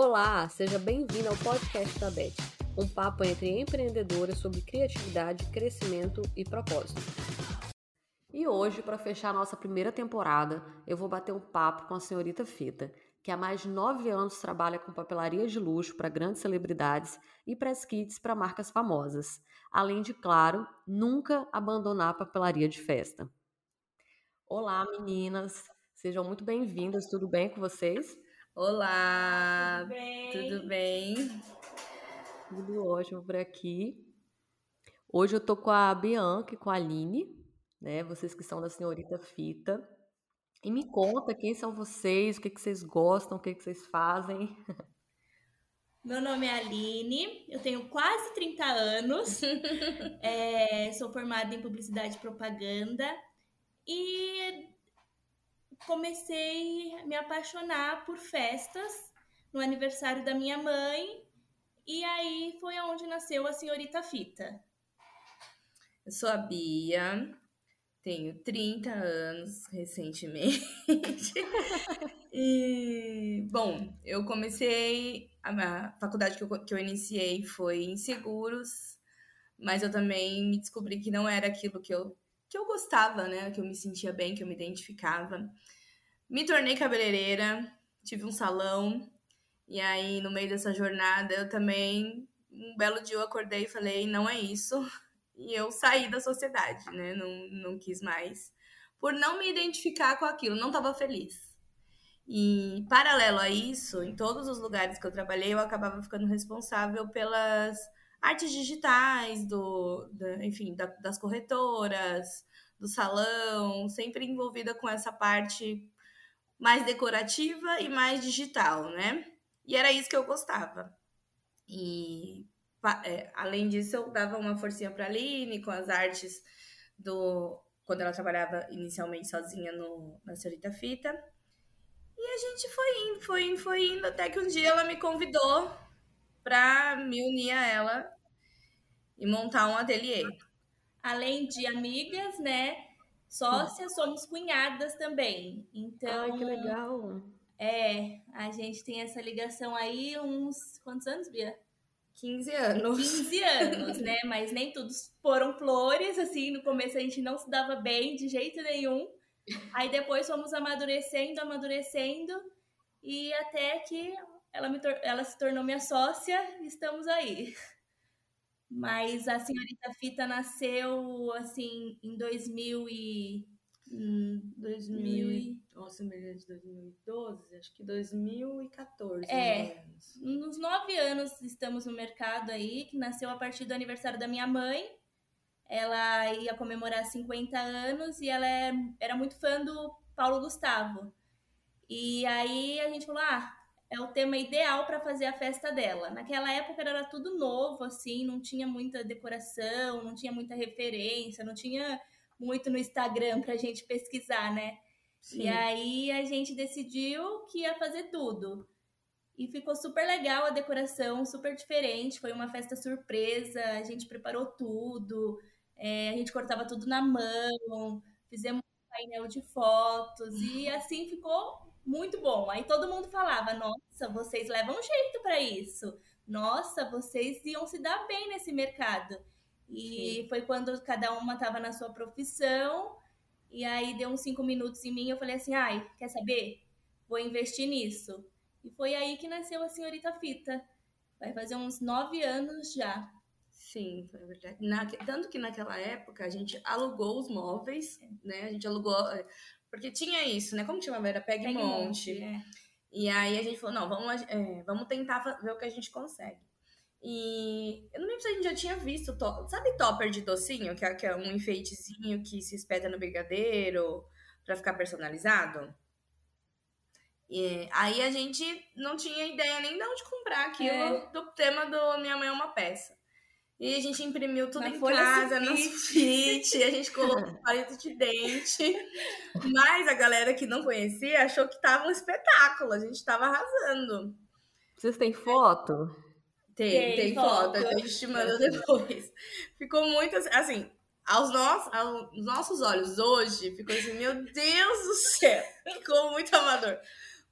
Olá, seja bem-vindo ao podcast da Beth, um papo entre empreendedoras sobre criatividade, crescimento e propósito. E hoje, para fechar a nossa primeira temporada, eu vou bater um papo com a senhorita Fita, que há mais de nove anos trabalha com papelaria de luxo para grandes celebridades e press kits para marcas famosas, além de, claro, nunca abandonar a papelaria de festa. Olá, meninas! Sejam muito bem-vindas, tudo bem com vocês? Olá, tudo bem? Tudo bem? Tudo ótimo por aqui. Hoje eu tô com a Bianca e com a Aline, né? Vocês que são da Senhorita Fita. E me conta quem são vocês, o que, que vocês gostam, o que, que vocês fazem. Meu nome é Aline, eu tenho quase 30 anos, é, sou formada em publicidade e propaganda e comecei a me apaixonar por festas no aniversário da minha mãe. E aí foi onde nasceu a senhorita Fita. Eu sou a Bia, tenho 30 anos recentemente. e, bom, eu comecei. A faculdade que eu, que eu iniciei foi em seguros, mas eu também me descobri que não era aquilo que eu que eu gostava, né? Que eu me sentia bem, que eu me identificava. Me tornei cabeleireira, tive um salão, e aí no meio dessa jornada eu também, um belo dia eu acordei e falei, não é isso. E eu saí da sociedade, né? Não, não quis mais. Por não me identificar com aquilo, não estava feliz. E paralelo a isso, em todos os lugares que eu trabalhei, eu acabava ficando responsável pelas artes digitais, do, do enfim, da, das corretoras, do salão, sempre envolvida com essa parte mais decorativa e mais digital, né? E era isso que eu gostava. E é, além disso, eu dava uma forcinha para a Aline com as artes do quando ela trabalhava inicialmente sozinha no, na Senhorita Fita. E a gente foi indo, foi indo, foi indo, até que um dia ela me convidou para me unir a ela e montar um ateliê. Além de amigas, né? Sócias, somos cunhadas também. Então. Ai, que legal! É, a gente tem essa ligação aí uns. Quantos anos, Bia? 15 anos. 15 anos, né? Mas nem todos foram flores, assim, no começo a gente não se dava bem de jeito nenhum. Aí depois fomos amadurecendo, amadurecendo, e até que ela, me ela se tornou minha sócia, e estamos aí. Mas a senhorita Fita nasceu assim em 2000 e hum, 2000 e... Nossa, de 2012, acho que 2014. É, nos nove anos estamos no mercado aí, que nasceu a partir do aniversário da minha mãe. Ela ia comemorar 50 anos e ela é, era muito fã do Paulo Gustavo. E aí a gente falou: ah, é o tema ideal para fazer a festa dela. Naquela época era tudo novo, assim, não tinha muita decoração, não tinha muita referência, não tinha muito no Instagram para a gente pesquisar, né? Sim. E aí a gente decidiu que ia fazer tudo. E ficou super legal a decoração, super diferente. Foi uma festa surpresa, a gente preparou tudo, é, a gente cortava tudo na mão, fizemos um painel de fotos e assim ficou muito bom. Aí todo mundo falava: Nossa, vocês levam jeito para isso. Nossa, vocês iam se dar bem nesse mercado. E Sim. foi quando cada uma estava na sua profissão. E aí deu uns cinco minutos em mim. Eu falei assim: Ai, quer saber? Vou investir nisso. E foi aí que nasceu a Senhorita Fita. Vai fazer uns nove anos já. Sim, foi verdade. Na, tanto que naquela época a gente alugou os móveis, né? A gente alugou porque tinha isso, né? Como chamava? Era Peg. Monte é. E aí a gente falou, não, vamos, é, vamos tentar ver o que a gente consegue. E eu não lembro se a gente já tinha visto, to... sabe topper de docinho? Que é, que é um enfeitezinho que se espeta no brigadeiro para ficar personalizado? E aí a gente não tinha ideia nem de onde comprar aquilo é. do tema do Minha Mãe é uma Peça. E a gente imprimiu tudo Na em casa, no fit, a gente colocou palito de dente. Mas a galera que não conhecia achou que tava um espetáculo, a gente tava arrasando. Vocês têm foto? Tem, tem, tem foto, a gente te manda depois. Ficou muito assim, aos nossos, aos nossos olhos hoje, ficou assim, meu Deus do céu, ficou muito amador.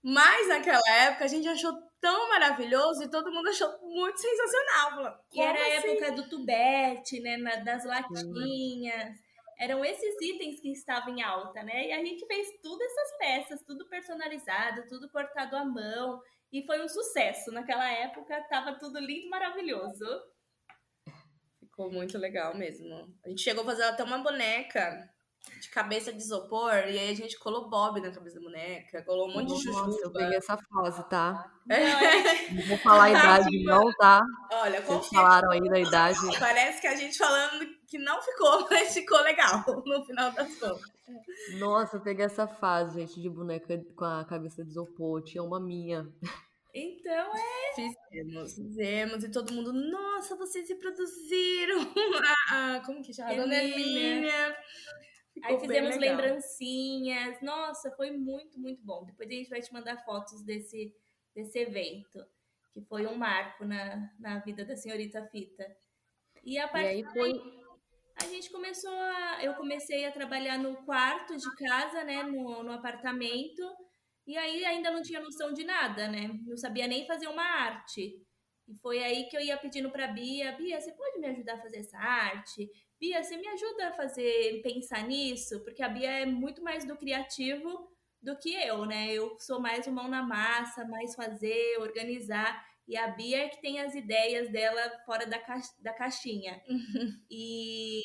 Mas naquela época a gente achou tão maravilhoso e todo mundo achou muito sensacional. e era a assim? época do tubete, né? das latinhas. Eram esses itens que estavam em alta, né? E a gente fez tudo essas peças, tudo personalizado, tudo cortado à mão. E foi um sucesso. Naquela época tava tudo lindo e maravilhoso. Ficou muito legal mesmo. A gente chegou a fazer até uma boneca de cabeça de isopor, e aí a gente colou Bob na cabeça da boneca, colou um monte de chuchu. Nossa, eu peguei essa fase, tá? Não, vou falar a idade não, tá? Olha, Vocês falaram aí da idade. Parece que a gente falando que não ficou, mas ficou legal no final das contas. Nossa, eu peguei essa fase, gente, de boneca com a cabeça de isopor. Tinha uma minha. Então é. Fizemos, fizemos, e todo mundo, nossa, vocês reproduziram. ah, como que chama? Dona Hermínia. Aí fizemos lembrancinhas. Nossa, foi muito, muito bom. Depois a gente vai te mandar fotos desse, desse evento, que foi um marco na, na vida da senhorita Fita. E a partir e aí foi... a gente começou a. Eu comecei a trabalhar no quarto de casa, né? No, no apartamento. E aí ainda não tinha noção de nada, né? Não sabia nem fazer uma arte. E foi aí que eu ia pedindo para Bia, Bia, você pode me ajudar a fazer essa arte? Bia, você me ajuda a fazer, pensar nisso? Porque a Bia é muito mais do criativo do que eu, né? Eu sou mais o mão na massa, mais fazer, organizar. E a Bia é que tem as ideias dela fora da, ca da caixinha. E,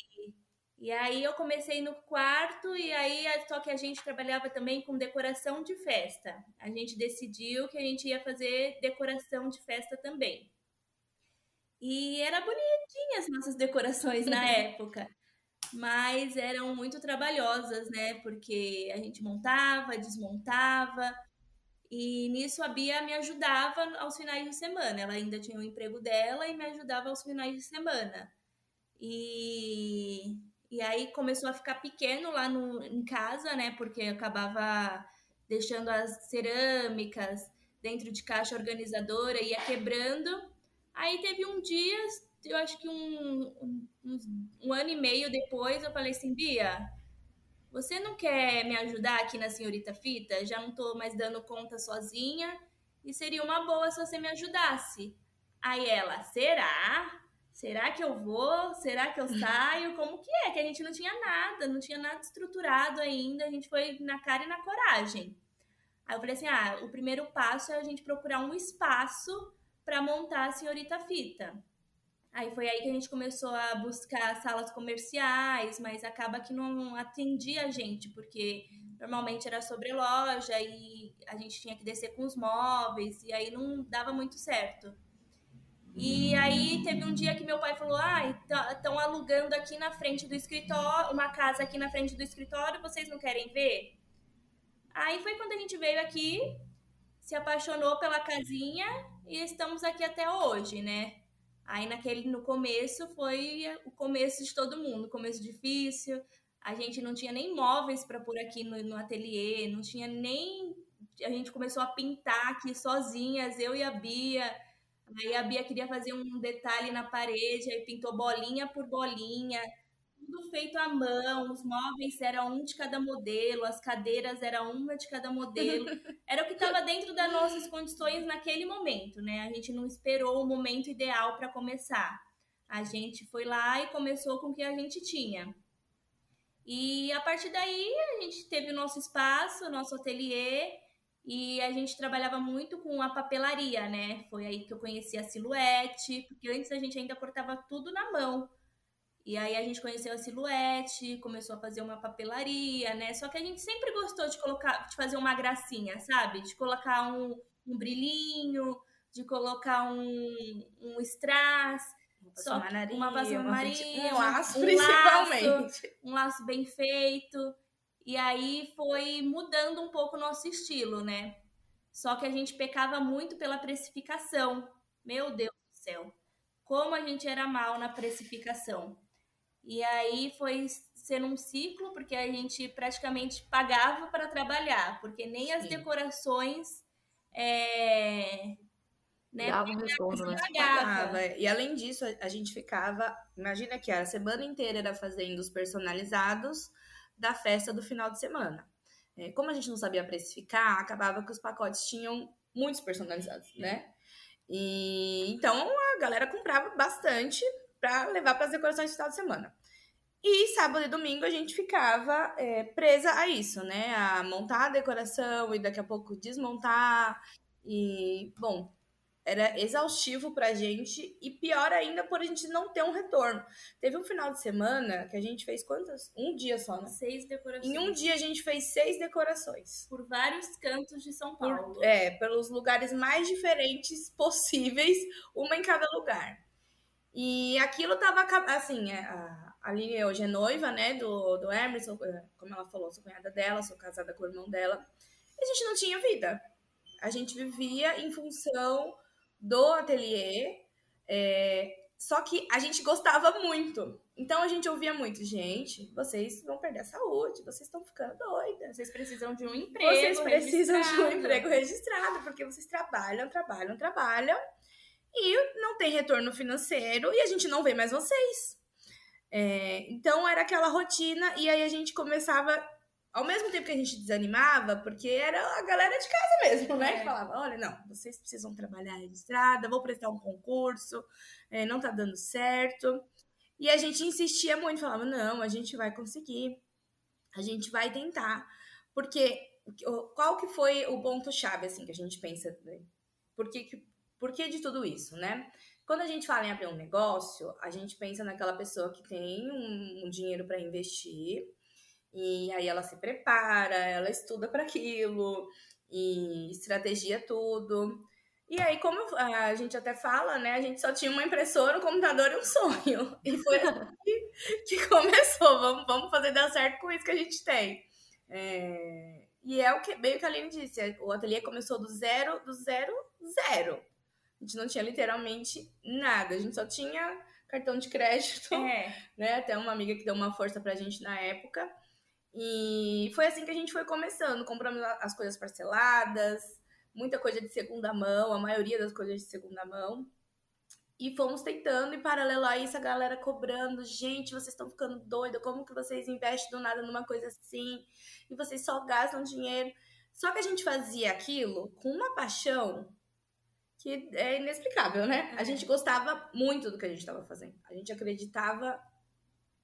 e aí eu comecei no quarto, e aí só que a gente trabalhava também com decoração de festa. A gente decidiu que a gente ia fazer decoração de festa também. E era bonitinha as nossas decorações na época. Mas eram muito trabalhosas, né? Porque a gente montava, desmontava. E nisso a Bia me ajudava aos finais de semana. Ela ainda tinha o emprego dela e me ajudava aos finais de semana. E, e aí começou a ficar pequeno lá no, em casa, né? Porque acabava deixando as cerâmicas dentro de caixa organizadora, ia quebrando. Aí teve um dia, eu acho que um, um, um, ano e meio depois, eu falei assim, Bia, você não quer me ajudar aqui na Senhorita Fita? Já não tô mais dando conta sozinha e seria uma boa se você me ajudasse. Aí ela, será? Será que eu vou? Será que eu saio? Como que é? Que a gente não tinha nada, não tinha nada estruturado ainda, a gente foi na cara e na coragem. Aí eu falei assim: ah, o primeiro passo é a gente procurar um espaço para montar a Senhorita Fita. Aí foi aí que a gente começou a buscar salas comerciais, mas acaba que não atendia a gente, porque normalmente era sobre loja e a gente tinha que descer com os móveis, e aí não dava muito certo. E aí teve um dia que meu pai falou: Ah, estão alugando aqui na frente do escritório, uma casa aqui na frente do escritório, vocês não querem ver? Aí foi quando a gente veio aqui, se apaixonou pela casinha e estamos aqui até hoje, né? Aí naquele no começo foi o começo de todo mundo, começo difícil. A gente não tinha nem móveis para pôr aqui no, no ateliê, não tinha nem a gente começou a pintar aqui sozinhas, eu e a Bia. Aí a Bia queria fazer um detalhe na parede, aí pintou bolinha por bolinha tudo feito à mão, os móveis eram um de cada modelo, as cadeiras eram uma de cada modelo. Era o que estava dentro das nossas condições naquele momento, né? A gente não esperou o momento ideal para começar. A gente foi lá e começou com o que a gente tinha. E a partir daí a gente teve o nosso espaço, o nosso ateliê, e a gente trabalhava muito com a papelaria, né? Foi aí que eu conheci a silhuete, porque antes a gente ainda cortava tudo na mão. E aí a gente conheceu a silhuete, começou a fazer uma papelaria, né? Só que a gente sempre gostou de colocar, de fazer uma gracinha, sabe? De colocar um, um brilhinho, de colocar um, um strass. Só uma vassoura um laço, um principalmente. Laço, um laço bem feito. E aí foi mudando um pouco o nosso estilo, né? Só que a gente pecava muito pela precificação. Meu Deus do céu. Como a gente era mal na precificação. E aí foi sendo um ciclo, porque a gente praticamente pagava para trabalhar, porque nem Sim. as decorações. É, né, Dava um retorno, né? Pagava. E além disso, a gente ficava. Imagina que a semana inteira era fazendo os personalizados da festa do final de semana. é, como a gente não sabia precificar, acabava que os pacotes tinham muitos personalizados, né? E então a galera comprava bastante para levar para as decorações de final de semana. E sábado e domingo a gente ficava é, presa a isso, né? A montar a decoração e daqui a pouco desmontar. E, bom, era exaustivo pra gente e pior ainda por a gente não ter um retorno. Teve um final de semana que a gente fez quantas? Um dia só, né? Seis decorações. Em um dia a gente fez seis decorações. Por vários cantos de São Paulo. Por, é, pelos lugares mais diferentes possíveis, uma em cada lugar. E aquilo tava, assim, é, a Aline hoje é noiva, né, do, do Emerson, é, como ela falou, sou cunhada dela, sou casada com o irmão dela. E a gente não tinha vida. A gente vivia em função do ateliê, é, só que a gente gostava muito. Então a gente ouvia muito, gente, vocês vão perder a saúde, vocês estão ficando doidas. Vocês precisam de um emprego. Vocês precisam de um emprego registrado, porque vocês trabalham, trabalham, trabalham e não tem retorno financeiro e a gente não vê mais vocês. É, então era aquela rotina e aí a gente começava ao mesmo tempo que a gente desanimava, porque era a galera de casa mesmo, né? É. Que falava: olha, não, vocês precisam trabalhar registrada, vou prestar um concurso, é, não tá dando certo. E a gente insistia muito, falava: não, a gente vai conseguir, a gente vai tentar. Porque qual que foi o ponto-chave, assim, que a gente pensa? Né? Por que, por que de tudo isso, né? Quando a gente fala em abrir um negócio, a gente pensa naquela pessoa que tem um, um dinheiro para investir e aí ela se prepara, ela estuda para aquilo e estratégia tudo. E aí, como a gente até fala, né? A gente só tinha uma impressora, um computador e um sonho. E foi assim que, começou. Vamos, vamos fazer dar certo com isso que a gente tem. É, e é o que meio que a Aline disse: o ateliê começou do zero, do zero, zero. A gente não tinha literalmente nada, a gente só tinha cartão de crédito. É. Né? Até uma amiga que deu uma força pra gente na época. E foi assim que a gente foi começando. Compramos as coisas parceladas, muita coisa de segunda mão, a maioria das coisas de segunda mão. E fomos tentando, e paralelo a isso, a galera cobrando: gente, vocês estão ficando doida, como que vocês investem do nada numa coisa assim? E vocês só gastam dinheiro. Só que a gente fazia aquilo com uma paixão que é inexplicável, né? A gente gostava muito do que a gente estava fazendo. A gente acreditava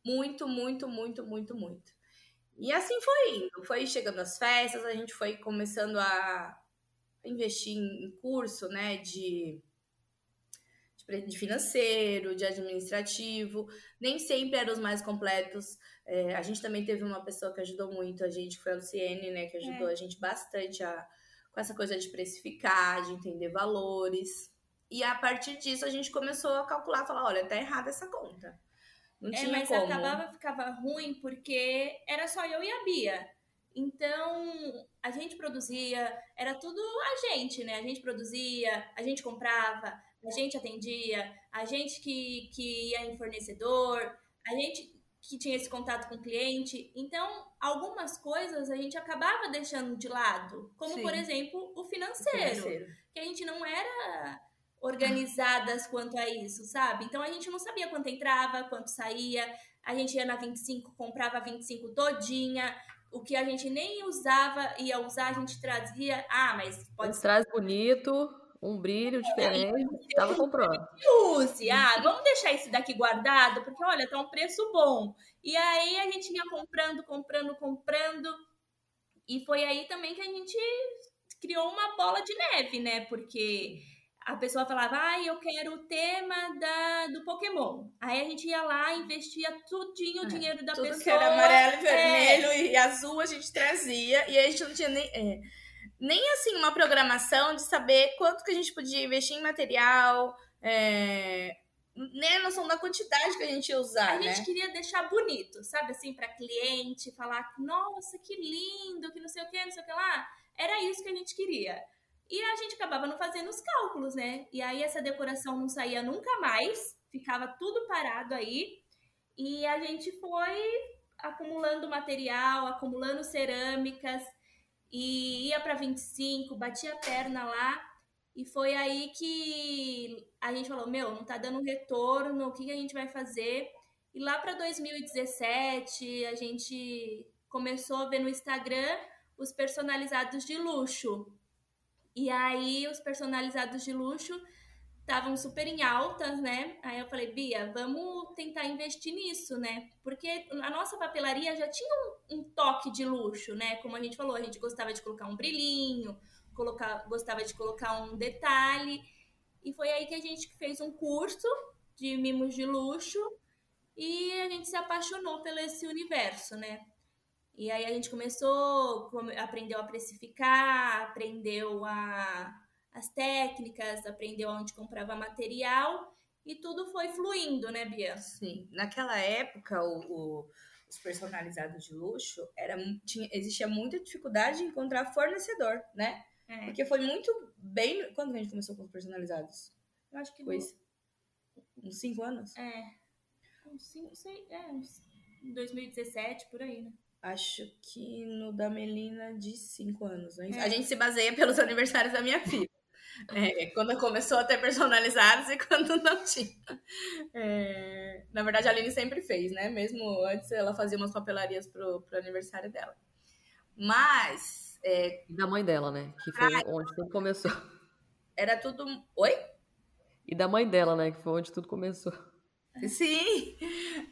muito, muito, muito, muito, muito. E assim foi indo. Foi chegando as festas, a gente foi começando a investir em curso, né, de, de financeiro, de administrativo. Nem sempre eram os mais completos. É, a gente também teve uma pessoa que ajudou muito a gente, que foi a Luciene, né, que ajudou é. a gente bastante a, com essa coisa de precificar, de entender valores. E a partir disso a gente começou a calcular, falar, olha, tá errada essa conta. Não é, mas como. acabava ficava ruim porque era só eu e a Bia. Então, a gente produzia, era tudo a gente, né? A gente produzia, a gente comprava, a gente atendia, a gente que, que ia em fornecedor, a gente que tinha esse contato com o cliente. Então, algumas coisas a gente acabava deixando de lado, como Sim. por exemplo o financeiro, o financeiro, que a gente não era organizadas quanto a isso, sabe? Então a gente não sabia quanto entrava, quanto saía. A gente ia na 25, comprava 25 todinha. O que a gente nem usava, ia usar, a gente trazia. Ah, mas pode Traz bonito, um brilho diferente, estava comprando. Use, ah, vamos deixar esse daqui guardado, porque olha, tá um preço bom. E aí a gente ia comprando, comprando, comprando. E foi aí também que a gente criou uma bola de neve, né? Porque a pessoa falava, ah, eu quero o tema da, do Pokémon. Aí a gente ia lá, investia tudinho o é, dinheiro da tudo pessoa. que era amarelo, vermelho é. e azul a gente trazia. E aí a gente não tinha nem, é, nem assim uma programação de saber quanto que a gente podia investir em material, é, nem a noção da quantidade que a gente ia usar. A né? gente queria deixar bonito, sabe assim, para cliente, falar, nossa, que lindo, que não sei o que, não sei o que lá. Era isso que a gente queria. E a gente acabava não fazendo os cálculos, né? E aí essa decoração não saía nunca mais, ficava tudo parado aí. E a gente foi acumulando material, acumulando cerâmicas e ia para 25, batia a perna lá. E foi aí que a gente falou: Meu, não tá dando retorno, o que, que a gente vai fazer? E lá para 2017, a gente começou a ver no Instagram os personalizados de luxo. E aí, os personalizados de luxo estavam super em altas, né? Aí eu falei, Bia, vamos tentar investir nisso, né? Porque a nossa papelaria já tinha um, um, toque de luxo, né? Como a gente falou, a gente gostava de colocar um brilhinho, colocar, gostava de colocar um detalhe. E foi aí que a gente fez um curso de mimos de luxo e a gente se apaixonou pelo esse universo, né? E aí a gente começou, aprendeu a precificar, aprendeu a, as técnicas, aprendeu onde comprava material e tudo foi fluindo, né, Bia? Sim. Naquela época, o, o, os personalizados de luxo era, tinha, existia muita dificuldade de encontrar fornecedor, né? É. Porque foi muito bem. Quando a gente começou com os personalizados? Eu acho que foi. No... Uns cinco anos? É. Uns cinco, sei, é, uns 2017, por aí, né? Acho que no da Melina de 5 anos. Né? É. A gente se baseia pelos aniversários da minha filha. É, quando começou a ter personalizados e quando não tinha. É, na verdade, a Aline sempre fez, né? Mesmo antes, ela fazia umas papelarias pro, pro aniversário dela. Mas. É... E da mãe dela, né? Que foi ah, onde tudo começou. Era tudo. Oi? E da mãe dela, né? Que foi onde tudo começou. Sim.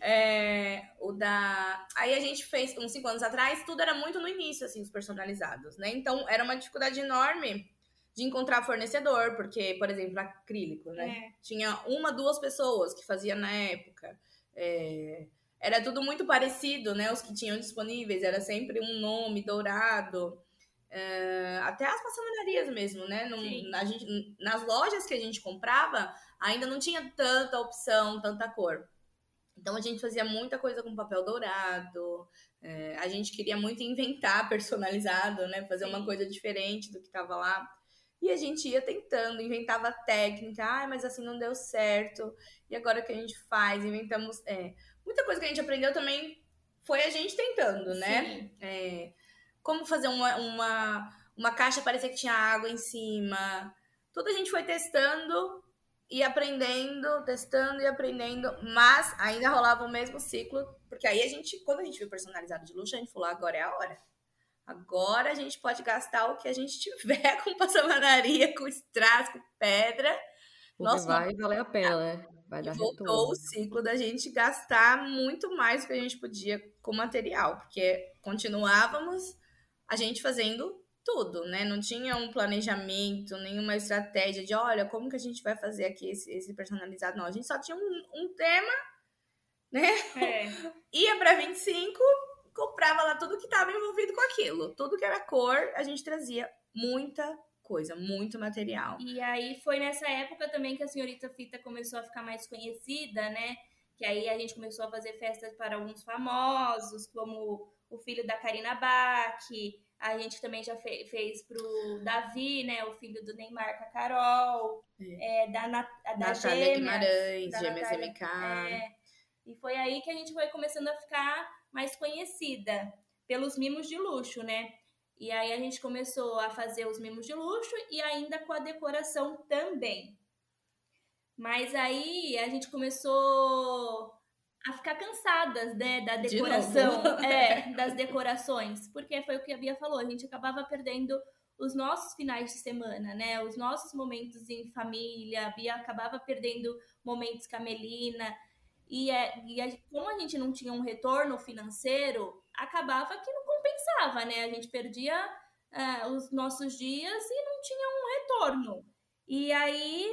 É, o da. Aí a gente fez, uns cinco anos atrás, tudo era muito no início, assim, os personalizados, né? Então era uma dificuldade enorme de encontrar fornecedor, porque, por exemplo, acrílico, né? É. Tinha uma, duas pessoas que faziam na época. É, era tudo muito parecido, né? Os que tinham disponíveis, era sempre um nome dourado. É, até as maçonarias mesmo, né? na gente, nas lojas que a gente comprava, ainda não tinha tanta opção, tanta cor. Então a gente fazia muita coisa com papel dourado. É, a gente queria muito inventar personalizado, né? Fazer Sim. uma coisa diferente do que estava lá. E a gente ia tentando, inventava técnica, ah, mas assim não deu certo. E agora o que a gente faz? Inventamos. É, muita coisa que a gente aprendeu também foi a gente tentando, né? É, como fazer uma, uma, uma caixa parecer que tinha água em cima. Tudo a gente foi testando e aprendendo, testando e aprendendo, mas ainda rolava o mesmo ciclo, porque aí a gente, quando a gente viu personalizado de luxo, a gente falou, agora é a hora. Agora a gente pode gastar o que a gente tiver com passamanaria, com strass, com pedra. Porque Nossa, vai valer a pena, né? Vai dar voltou retorno. o ciclo da gente gastar muito mais do que a gente podia com material, porque continuávamos a gente fazendo tudo, né? Não tinha um planejamento, nenhuma estratégia de, olha, como que a gente vai fazer aqui esse, esse personalizado? Não, a gente só tinha um, um tema, né? É. Ia para 25, comprava lá tudo que estava envolvido com aquilo. Tudo que era cor, a gente trazia muita coisa, muito material. E aí foi nessa época também que a senhorita Fita começou a ficar mais conhecida, né? Que aí a gente começou a fazer festas para alguns famosos, como o filho da Karina Bach, a gente também já fe fez pro Davi, né? O filho do Neymar com a Carol. É. É, da, Nat da Natália Gêmeas, Guimarães, da Gêmeas Natália, MK. É, e foi aí que a gente foi começando a ficar mais conhecida pelos mimos de luxo, né? E aí a gente começou a fazer os mimos de luxo e ainda com a decoração também. Mas aí a gente começou a ficar cansadas, né, da decoração, de é, das decorações, porque foi o que a Bia falou, a gente acabava perdendo os nossos finais de semana, né, os nossos momentos em família, a Bia acabava perdendo momentos com a Melina, e, é, e a, como a gente não tinha um retorno financeiro, acabava que não compensava, né, a gente perdia uh, os nossos dias e não tinha um retorno. E aí,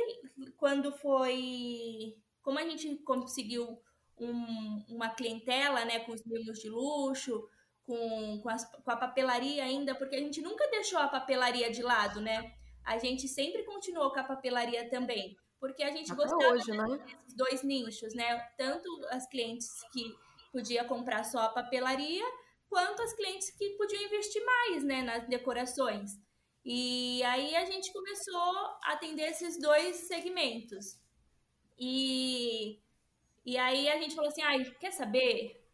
quando foi, como a gente conseguiu um, uma clientela, né, com os mimos de luxo, com, com, as, com, a papelaria ainda, porque a gente nunca deixou a papelaria de lado, né? A gente sempre continuou com a papelaria também, porque a gente Até gostava hoje, né? desses dois nichos, né? Tanto as clientes que podia comprar só a papelaria, quanto as clientes que podiam investir mais, né, nas decorações. E aí a gente começou a atender esses dois segmentos. E e aí a gente falou assim: ai, quer saber?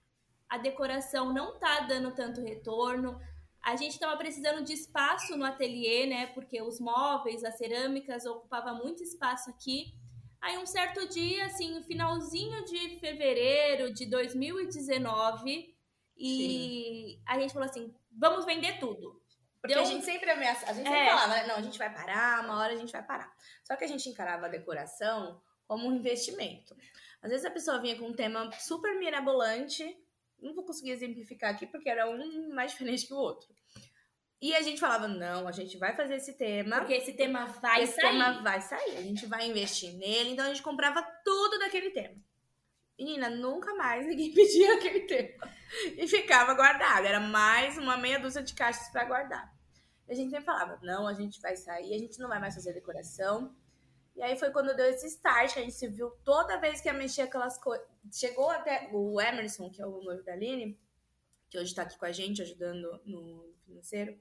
A decoração não tá dando tanto retorno. A gente estava precisando de espaço no ateliê, né? Porque os móveis, as cerâmicas ocupava muito espaço aqui. Aí um certo dia, assim, finalzinho de fevereiro de 2019, e Sim. a gente falou assim: vamos vender tudo. Porque Deu... a gente sempre ameaça, a gente sempre É. falava, não, a gente vai parar, uma hora a gente vai parar. Só que a gente encarava a decoração como um investimento. Às vezes a pessoa vinha com um tema super mirabolante, não vou conseguir exemplificar aqui porque era um mais diferente que o outro. E a gente falava, não, a gente vai fazer esse tema. Porque esse tema vai esse sair. tema vai sair, a gente vai investir nele, então a gente comprava tudo daquele tema. Menina, nunca mais ninguém pedia aquele tema. E ficava guardado. Era mais uma meia dúzia de caixas para guardar. E a gente sempre falava, não, a gente vai sair, a gente não vai mais fazer decoração. E aí foi quando deu esse start, a gente se viu toda vez que ia mexer aquelas coisas. Chegou até o Emerson, que é o noivo da Aline, que hoje tá aqui com a gente, ajudando no financeiro,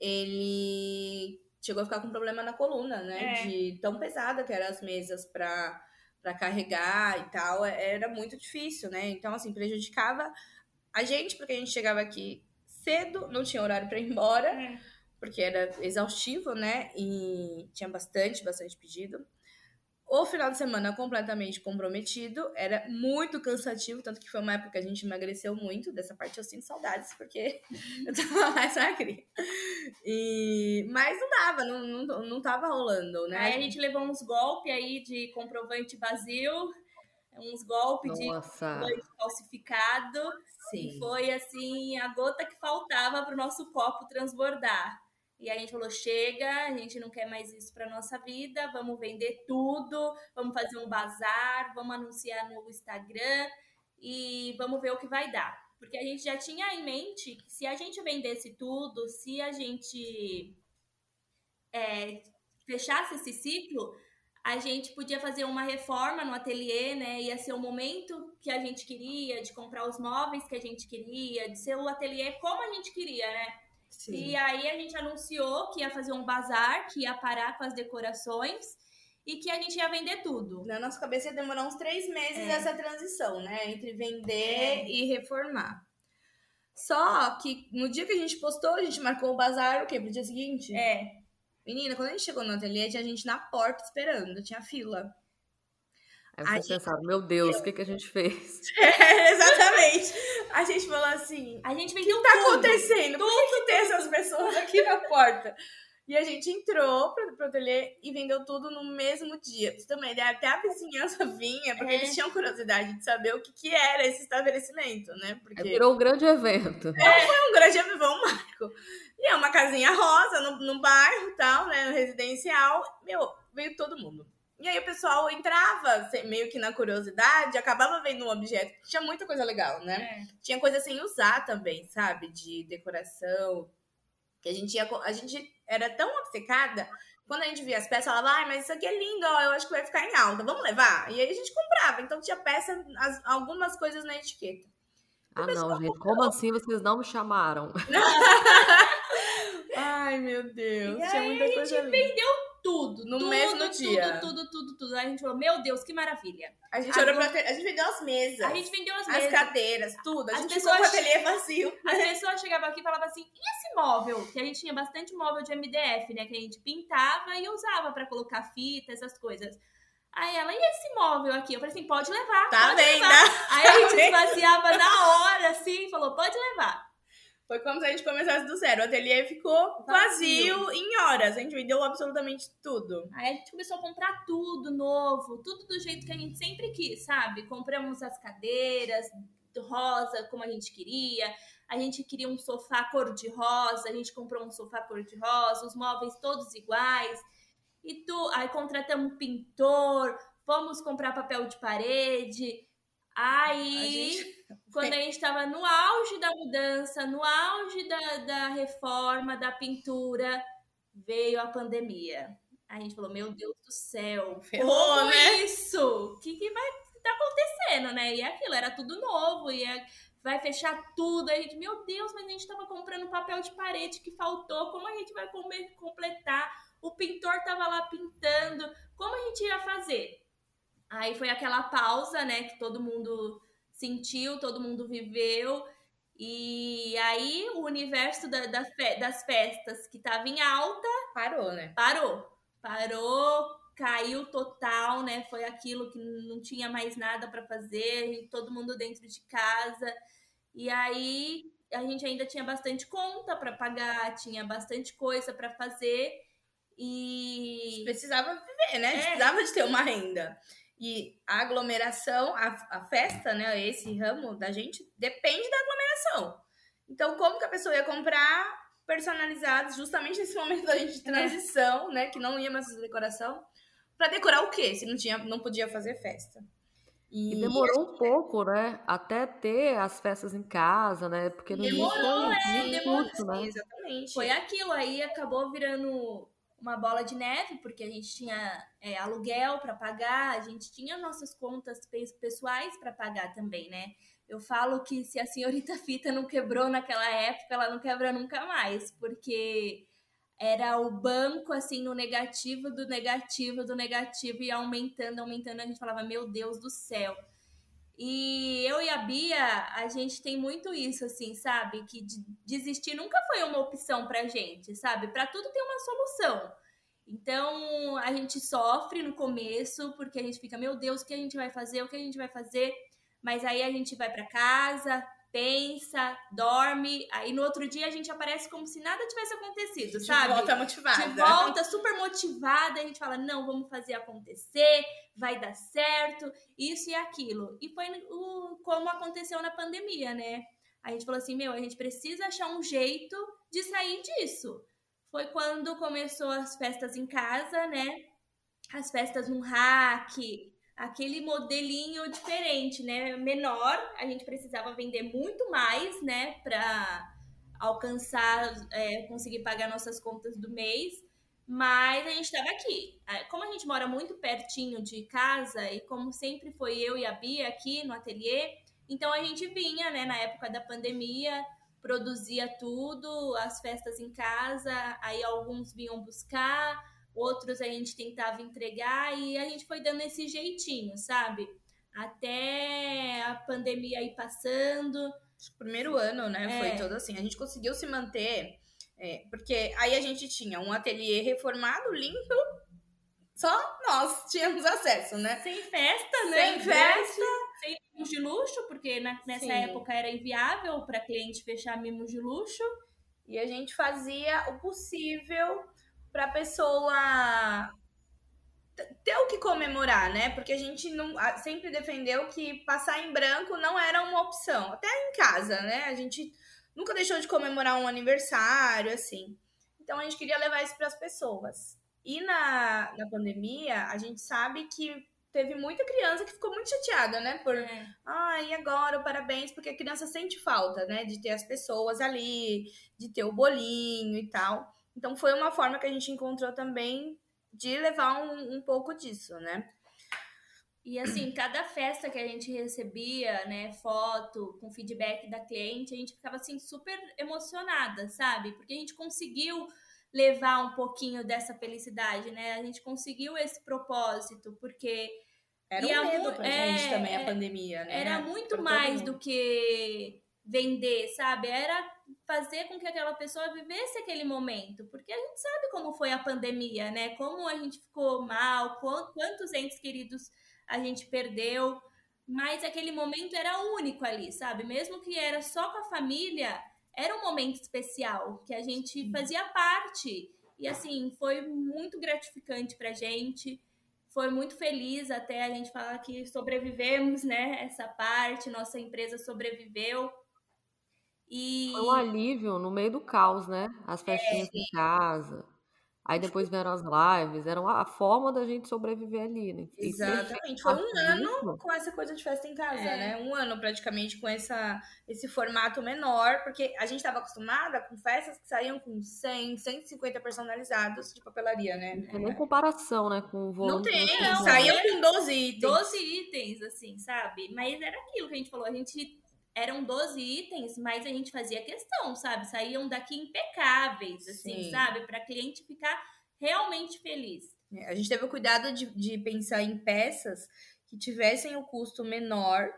ele chegou a ficar com problema na coluna, né? É. De tão pesada que eram as mesas pra, pra carregar e tal. Era muito difícil, né? Então, assim, prejudicava a gente, porque a gente chegava aqui cedo, não tinha horário pra ir embora É. porque era exaustivo, né? E tinha bastante, bastante pedido. O final de semana completamente comprometido, era muito cansativo, tanto que foi uma época que a gente emagreceu muito. Dessa parte eu sinto saudades, porque eu tava mais magrinha. E... Mas não dava, não, não, não tava rolando, né? Aí a gente levou uns golpes aí de comprovante vazio, uns golpes de Nossa. comprovante falsificado. E Sim. foi assim, a gota que faltava para o nosso copo transbordar. E aí a gente falou: chega, a gente não quer mais isso para nossa vida, vamos vender tudo, vamos fazer um bazar, vamos anunciar no Instagram e vamos ver o que vai dar. Porque a gente já tinha em mente que se a gente vendesse tudo, se a gente é, fechasse esse ciclo, a gente podia fazer uma reforma no ateliê, né? Ia ser o momento que a gente queria, de comprar os móveis que a gente queria, de ser o ateliê como a gente queria, né? Sim. E aí a gente anunciou que ia fazer um bazar, que ia parar com as decorações e que a gente ia vender tudo. Na nossa cabeça ia demorar uns três meses É. essa transição, né? Entre vender É. e reformar. Só que no dia que a gente postou, a gente marcou o bazar, o quê? Pro dia seguinte? É, Menina, quando a gente chegou no ateliê, tinha gente na porta esperando, tinha fila. Aí A vocês pensaram, meu Deus, o que, que a gente fez? É, exatamente. A gente falou assim: a gente vendeu o que tá tudo. acontecendo? Por que, que tem essas pessoas aqui na porta? E a gente entrou pro, pro ateliê e vendeu tudo no mesmo dia. Você ideia, até a vizinhança vinha, porque É. eles tinham curiosidade de saber o que, que era esse estabelecimento, né? Porque virou um grande evento. um grande avião, um marco. E é uma casinha rosa no, no bairro e tal, né? No residencial. Meu, veio todo mundo. E aí o pessoal entrava meio que na curiosidade, acabava vendo um objeto. Tinha muita coisa legal, né? É. Tinha coisa sem usar também, sabe? De decoração. Que a gente ia. A gente era tão obcecada. Quando a gente via as peças, falava, ai, mas isso aqui é lindo, ó, eu acho que vai ficar em alta, vamos levar? E aí a gente comprava. Então tinha peça, as- algumas coisas na etiqueta. Ah, não, gente. Como assim vocês não me chamaram? Ai, meu Deus. E tinha aí muita a gente vendeu tudo. No tudo, mesmo tudo, dia. Tudo, tudo, tudo. Aí a gente falou, meu Deus, que maravilha. A gente olhou pra A gente vendeu as mesas. A gente vendeu as as mesas. cadeiras, tudo. A As gente pessoas- ficou com o ateliê vazio. As pessoas chegavam aqui e falavam assim, e esse móvel? Que a gente tinha bastante móvel de MDF, né? Que a gente pintava e usava pra colocar fita, essas coisas. Aí ela, e esse móvel aqui? Eu falei assim, pode levar, Tá pode vendo? levar. Aí a gente Tá esvaziava na hora, assim, falou, pode levar. Foi como se a gente começasse do zero. O ateliê ficou vazio, Vazio. em horas. A gente vendeu absolutamente tudo. Aí a gente começou a comprar tudo novo, tudo do jeito que a gente sempre quis, sabe? Compramos as cadeiras rosa, como a gente queria. A gente queria um sofá cor-de-rosa, a gente comprou um sofá cor-de-rosa, os móveis todos iguais. E tu, aí contratamos um pintor, fomos comprar papel de parede. Aí, A gente- quando a gente estava no auge da mudança, no auge da, da reforma, da pintura, veio a pandemia. Aí a gente falou, meu Deus do céu, Ferrou, como né? isso? O que, que vai tá acontecendo, né? E aquilo, era tudo novo, e vai fechar tudo. Aí a gente, meu Deus, mas a gente tava comprando papel de parede que faltou, como a gente vai completar? O pintor tava lá pintando, como a gente ia fazer? Aí foi aquela pausa, né, que todo mundo sentiu, todo mundo viveu. E aí o universo da- da fe- das festas que tava em alta Parou, né? parou. Parou, caiu total, né? Foi aquilo que não tinha mais nada para fazer, todo mundo dentro de casa. E aí a gente ainda tinha bastante conta para pagar, tinha bastante coisa para fazer e precisava viver, né? A gente é. precisava de ter uma renda. E a aglomeração, a, a festa, né? Esse ramo da gente depende da aglomeração. Então, como que a pessoa ia comprar personalizados justamente nesse momento da gente de é. transição, né? Que não ia mais fazer decoração. Para decorar o quê? Se não tinha, não podia fazer festa. E, e demorou um pouco, né? Até ter as festas em casa, né? Porque no demorou, é, demorou, né? exatamente. Foi aquilo aí, acabou virando uma bola de neve, porque a gente tinha é, aluguel para pagar, a gente tinha nossas contas pessoais para pagar também, né? Eu falo que se a senhorita Fita não quebrou naquela época, ela não quebra nunca mais, porque era o banco assim no negativo do negativo do negativo e aumentando, aumentando, a gente falava, meu Deus do céu. E eu e a Bia, a gente tem muito isso, assim, sabe? Que desistir nunca foi uma opção pra gente, sabe? Para tudo tem uma solução. Então, a gente sofre no começo, porque a gente fica, meu Deus, o que a gente vai fazer? O que a gente vai fazer? Mas aí a gente vai para casa, pensa, dorme, aí no outro dia a gente aparece como se nada tivesse acontecido, de sabe? De volta motivada. De volta super motivada, a gente fala, não, vamos fazer acontecer, vai dar certo, isso e aquilo. E foi o, como aconteceu na pandemia, né? A gente falou assim, meu, a gente precisa achar um jeito de sair disso. Foi quando começou as festas em casa, né? As festas no hack, aquele modelinho diferente, né? Menor, a gente precisava vender muito mais, né? Para alcançar, é, conseguir pagar nossas contas do mês. Mas a gente estava aqui. Como a gente mora muito pertinho de casa e como sempre foi eu e a Bia aqui no ateliê, então a gente vinha, né, na época da pandemia, produzia tudo, as festas em casa, aí alguns vinham buscar, outros a gente tentava entregar e a gente foi dando esse jeitinho, sabe? Até a pandemia aí passando. O primeiro ano, né? É. Foi todo assim. A gente conseguiu se manter, é, porque aí a gente tinha um ateliê reformado, limpo, só nós tínhamos acesso, né? Sem festa, né? Sem festa. Sem mimos de luxo, porque na, nessa Sim. época era inviável para cliente fechar mimos de luxo. E a gente fazia o possível para a pessoa ter o que comemorar, né? Porque a gente não sempre defendeu que passar em branco não era uma opção, até em casa, né? A gente nunca deixou de comemorar um aniversário, assim. Então a gente queria levar isso para as pessoas. E na, na pandemia, a gente sabe que teve muita criança que ficou muito chateada, né? Por, é. ah, e agora, parabéns, porque a criança sente falta, né? De ter as pessoas ali, de ter o bolinho e tal. Então foi uma forma que a gente encontrou também de levar um, um pouco disso, né? E assim, cada festa que a gente recebia, né, foto com feedback da cliente, a gente ficava assim super emocionada, sabe? Porque a gente conseguiu levar um pouquinho dessa felicidade, né? A gente conseguiu esse propósito, porque era um medo pra é, gente também a pandemia, né? Era muito mais do que vender, sabe? Era fazer com que aquela pessoa vivesse aquele momento, porque a gente sabe como foi a pandemia, né? Como a gente ficou mal, quantos entes queridos a gente perdeu, mas aquele momento era único ali, sabe? Mesmo que era só com a família, era um momento especial que a gente fazia parte. E assim, foi muito gratificante pra gente. Foi muito feliz até a gente falar que sobrevivemos, né? Essa parte, nossa empresa sobreviveu. E... Foi um alívio no meio do caos, né? As festinhas é, em casa. Aí depois vieram as lives, era a forma da gente sobreviver ali, né? Exatamente. Foi um ano com essa coisa de festa em casa, é. né? Um ano praticamente com essa, esse formato menor, porque a gente estava acostumada com festas que saíam com 100, 150 personalizados de papelaria, né? Não tem nem comparação, né? Com o volume. Não tem, não. Saíam com 12 itens. 12 itens, assim, sabe? Mas era aquilo que a gente falou. A gente eram 12 itens, mas a gente fazia questão, sabe? Saíam daqui impecáveis, assim, Sim. sabe? Para cliente ficar realmente feliz. É, a gente teve o cuidado de, de pensar em peças que tivessem o custo menor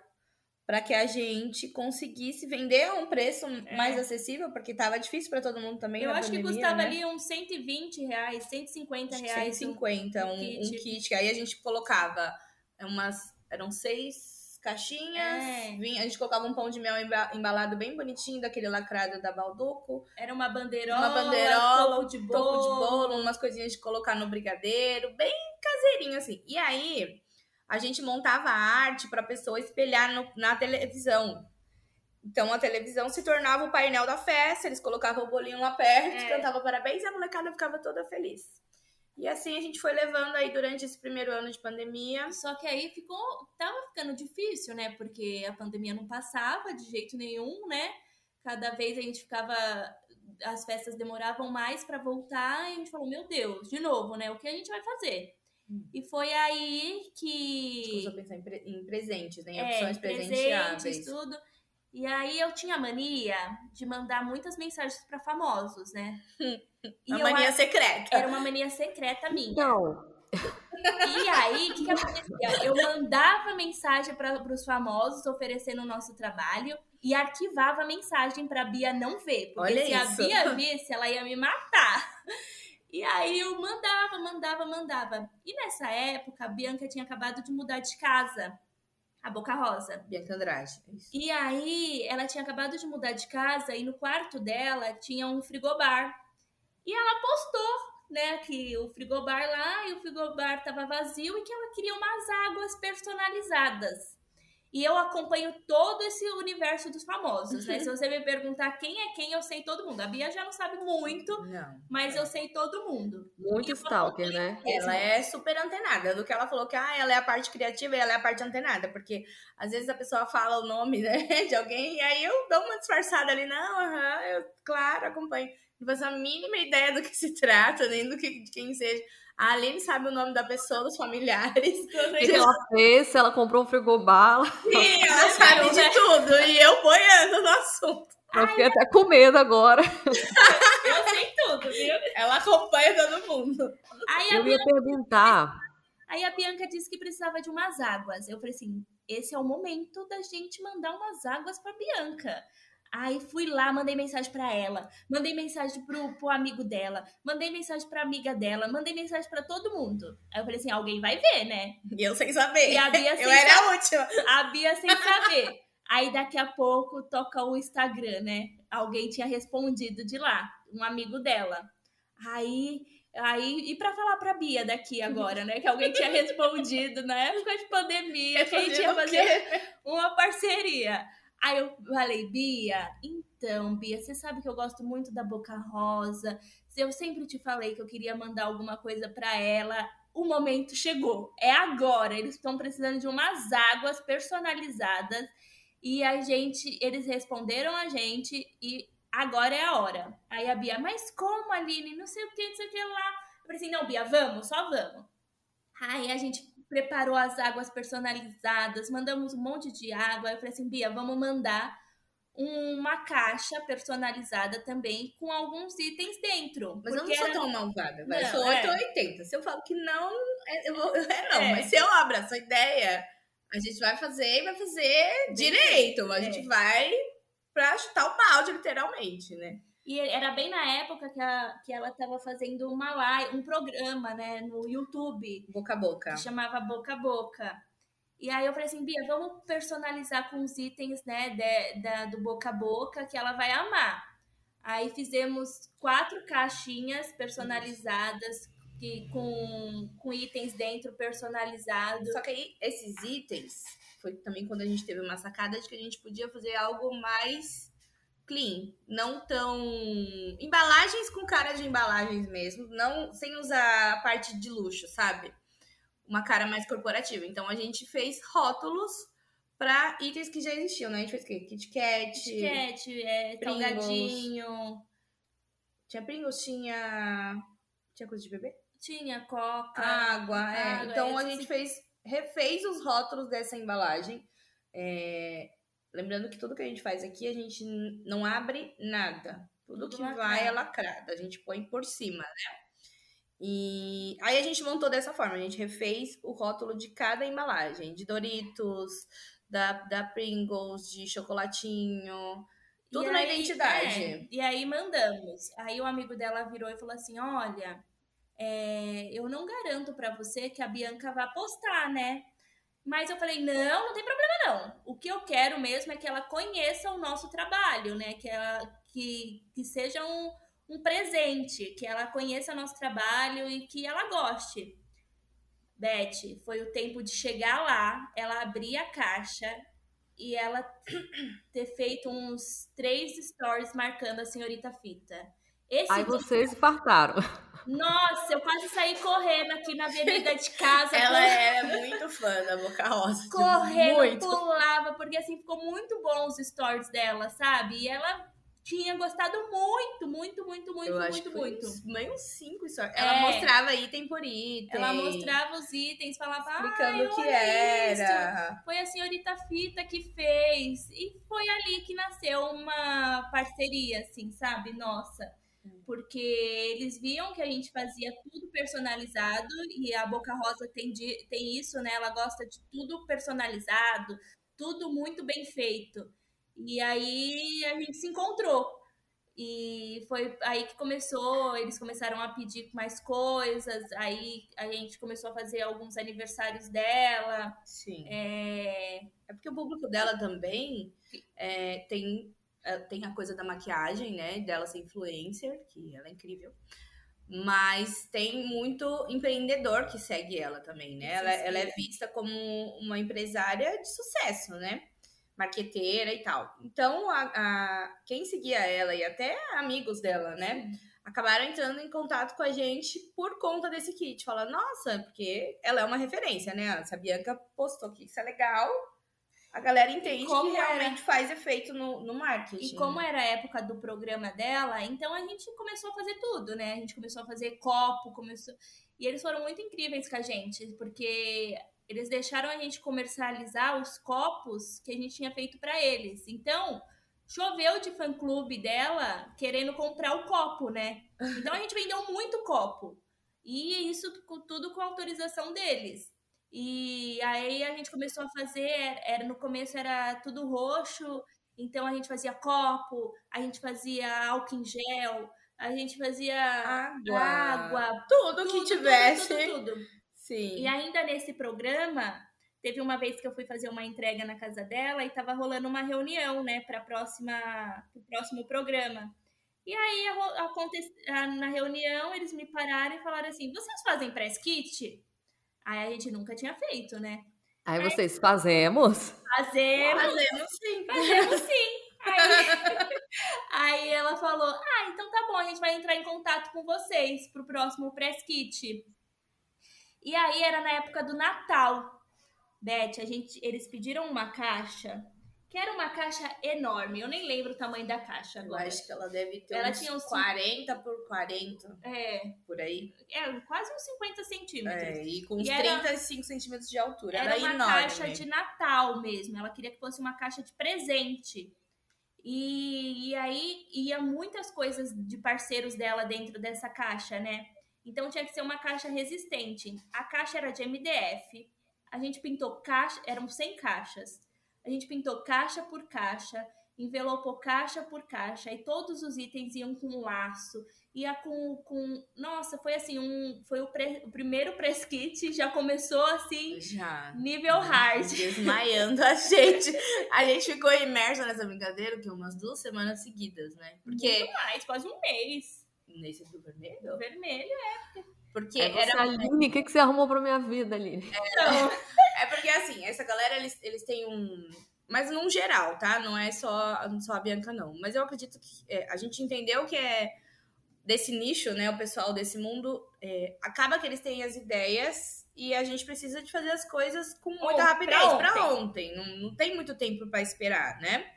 para que a gente conseguisse vender a um preço é. mais acessível, porque estava difícil para todo mundo também. Eu acho pandemia, que custava né? ali uns 120 reais, 150 reais. 150, um, um, kit. um kit. Que aí a gente colocava umas. Eram seis caixinhas. É. Vinha, a gente colocava um pão de mel emba- embalado bem bonitinho, daquele lacrado da Balduco. Era uma bandeirola, Uma bandeirola, topo de bolo. Topo de bolo, umas coisinhas de colocar no brigadeiro, bem caseirinho assim. E aí, a gente montava arte pra pessoa espelhar no- na televisão. Então a televisão se tornava o painel da festa, eles colocavam o bolinho lá perto, É. cantavam parabéns e a molecada ficava toda feliz. E assim a gente foi levando aí durante esse primeiro ano de pandemia. Só que aí ficou, tava ficando difícil, né? Porque a pandemia não passava de jeito nenhum, né? Cada vez a gente ficava, as festas demoravam mais pra voltar e a gente falou, meu Deus, de novo, né? O que a gente vai fazer? Hum. E foi aí A gente que começou a pensar em, pre- em presentes, né? Em é, opções presentes, presenteáveis. tudo. E aí eu tinha a mania de mandar muitas mensagens pra famosos, né? E a eu mania a- secreta. era uma mania secreta minha. Então, E aí, o que, que acontecia? Eu mandava mensagem para os famosos oferecendo o nosso trabalho e arquivava a mensagem para a Bia não ver. Porque Olha se a isso. Bia visse, ela ia me matar. E aí eu mandava, mandava, mandava. E nessa época, a Bianca tinha acabado de mudar de casa, a Boca Rosa. Bianca Andrade. Isso. E aí, ela tinha acabado de mudar de casa e no quarto dela tinha um frigobar. E ela postou, né, que o frigobar lá e o frigobar tava vazio e que ela queria umas águas personalizadas. E eu acompanho todo esse universo dos famosos, né? Se você me perguntar quem é quem, eu sei todo mundo. A Bia já não sabe muito, Não. mas eu sei todo mundo. muito stalker, né? Ela é super antenada. Do que ela falou que ah, ela é a parte criativa e ela é a parte antenada. Porque às vezes a pessoa fala o nome né, de alguém e aí eu dou uma disfarçada ali. Não, aham, eu, claro, acompanho. Não faço a mínima ideia do que se trata, nem do que, de quem seja. A Aline sabe o nome da pessoa, dos familiares. O que que ela fez? Se ela comprou um frigobar, Sim, ela sabe de tudo. E eu boiando no assunto. eu fiquei até com medo agora. Eu sei tudo, viu? Ela acompanha todo mundo. Aí Eu ia perguntar. Aí a Bianca disse que precisava de umas águas. Eu falei assim: esse é o momento da gente mandar umas águas pra Bianca. Aí fui lá, mandei mensagem pra ela, mandei mensagem pro, pro amigo dela, mandei mensagem pra amiga dela, mandei mensagem pra todo mundo. Aí eu falei assim: alguém vai ver, né? E eu sem saber. E a Bia sem eu era a última. A Bia sem saber. Aí daqui a pouco toca o Instagram, né? Alguém tinha respondido de lá, um amigo dela. Aí, aí e pra falar pra Bia daqui agora, né? Que alguém tinha respondido na época de pandemia, que a gente ia fazer uma parceria. Aí eu falei, Bia, então, Bia, você sabe que eu gosto muito da Boca Rosa. Eu sempre te falei que eu queria mandar alguma coisa pra ela. O momento chegou. É agora. Eles estão precisando de umas águas personalizadas. E a gente, eles responderam a gente e agora é a hora. Aí a Bia, mas como, Aline? Não sei o que, não sei o que lá. Eu falei assim, não, Bia, vamos, só vamos. Aí a gente preparou as águas personalizadas, mandamos um monte de água. Eu falei assim, Bia, vamos mandar uma caixa personalizada também com alguns itens dentro. Mas eu não sou era- tão malvada, vai. Não, eu sou é. 8 ou 80. Se eu falo que não, é, eu vou, é não. É. Mas se eu abraço a ideia, a gente vai fazer e vai fazer direito. A É. gente vai pra chutar o balde, literalmente, né? E era bem na época que, a, que ela estava fazendo uma live, um programa, né, no YouTube, Boca a boca. que chamava Boca a Boca. E aí eu falei assim, Bia, vamos personalizar com os itens, né, de- da, do Boca a Boca, que ela vai amar. Aí fizemos quatro caixinhas personalizadas, que, com, com itens dentro personalizados. Só que aí, esses itens, foi também quando a gente teve uma sacada de que a gente podia fazer algo mais clean. Não tão. Embalagens com cara de embalagens mesmo. Não sem usar a parte de luxo, sabe? Uma cara mais corporativa. Então a gente fez rótulos para itens que já existiam, né? A gente fez o quê? Kit Kat. Kit Kat, é, salgadinho, Tinha Pringles, tinha. Tinha coisa de bebê? tinha coca. água, é. água, então a esse- gente fez, refez os rótulos dessa embalagem. É, lembrando que tudo que a gente faz aqui, a gente não abre nada. Tudo Tudo que lacrado. vai é lacrado. A gente põe por cima, né? E aí a gente montou dessa forma. A gente refez o rótulo de cada embalagem. De Doritos, da, da Pringles, de chocolatinho. Tudo E na aí- identidade. é, e aí mandamos. Aí o amigo dela virou e falou assim: Olha, é, eu não garanto pra você que a Bianca vai postar, né? Mas eu falei, não, não tem problema não. O que eu quero mesmo é que ela conheça o nosso trabalho, né? Que, ela, que, que seja um, um presente, que ela conheça o nosso trabalho e que ela goste. Beth, foi o tempo de chegar lá, ela abrir a caixa e ela ter feito uns três stories marcando a senhorita Fita. Esse Aí vocês fartaram. Nossa, eu quase saí correndo aqui na avenida de casa. Ela é muito fã da Boca Rosa. Correndo, muito. pulava, porque assim ficou muito bom os stories dela, sabe? E ela tinha gostado muito, muito, muito, muito, eu muito, muito. Meio uns cinco stories. É. Ela mostrava item por item. Ela mostrava os itens, falava, explicando o que era. Isso. Foi a senhorita Fita que fez. E foi ali que nasceu uma parceria, assim, sabe? Nossa porque eles viam que a gente fazia tudo personalizado e a Boca Rosa tem, tem isso, né? Ela gosta de tudo personalizado, tudo muito bem feito. E aí a gente se encontrou. E foi aí que começou, eles começaram a pedir mais coisas, aí a gente começou a fazer alguns aniversários dela. Sim. É, é porque o público dela também é, tem tem a coisa da maquiagem, né? Dela ser influencer, que ela é incrível. Mas tem muito empreendedor que segue ela também, né? Ela, ela é vista como uma empresária de sucesso, né? Marqueteira e tal. Então, a, a, quem seguia ela e até amigos dela, né? Acabaram entrando em contato com a gente por conta desse kit. Falando, nossa, porque ela é uma referência, né? A Bianca postou que isso é legal, a galera entende que realmente era... faz efeito no, no marketing. E como era a época do programa dela, então a gente começou a fazer tudo, né? A gente começou a fazer copo, começou. E eles foram muito incríveis com a gente, porque eles deixaram a gente comercializar os copos que a gente tinha feito para eles. Então, choveu de fã clube dela querendo comprar o copo, né? Então a gente vendeu muito copo. E isso tudo com autorização deles. E aí a gente começou a fazer, era no começo era tudo roxo, então a gente fazia copo, a gente fazia álcool em gel, a gente fazia água, água tudo, tudo, que tivesse. Tudo, tudo. Sim. E ainda nesse programa, teve uma vez que eu fui fazer uma entrega na casa dela e tava rolando uma reunião, né, para próxima, pro próximo programa. E aí, na reunião, eles me pararam e falaram assim: vocês fazem press kit? Aí a gente nunca tinha feito, né? Aí vocês fazemos? Fazemos. Fazemos sim. Fazemos sim. Aí, aí, ela falou: Ah, então tá bom, a gente vai entrar em contato com vocês pro próximo press kit. E aí era na época do Natal. Beth, a gente, eles pediram uma caixa que era uma caixa enorme. Eu nem lembro o tamanho da caixa agora. Eu acho que ela deve ter ela uns, tinha uns 40 por 40. É. Por aí. É, quase uns 50 centímetros. É, e com uns e 35 era, centímetros de altura. Era, era uma enorme. caixa de Natal mesmo. Ela queria que fosse uma caixa de presente. E, e aí ia muitas coisas de parceiros dela dentro dessa caixa, né? Então tinha que ser uma caixa resistente. A caixa era de MDF. A gente pintou caixa, eram 100 caixas. A gente pintou caixa por caixa, envelopou caixa por caixa, e todos os itens iam com laço, ia com. com nossa, foi assim, um, foi o, pre, o primeiro press kit, já começou assim, já, nível hard. Desmaiando a gente. A gente ficou imersa nessa brincadeira que umas duas semanas seguidas, né? Porque. Muito mais, quase um mês. Nesse do vermelho? O vermelho, é. Porque é era. Aline, o que, que você arrumou pra minha vida, Aline? Então, é porque assim, essa galera, eles, eles têm um. Mas num geral, tá? Não é só, só a Bianca, não. Mas eu acredito que é, a gente entendeu que é desse nicho, né? O pessoal desse mundo. É, acaba que eles têm as ideias e a gente precisa de fazer as coisas com muita oh, rapidez pra ontem. Pra ontem. Não, não tem muito tempo para esperar, né?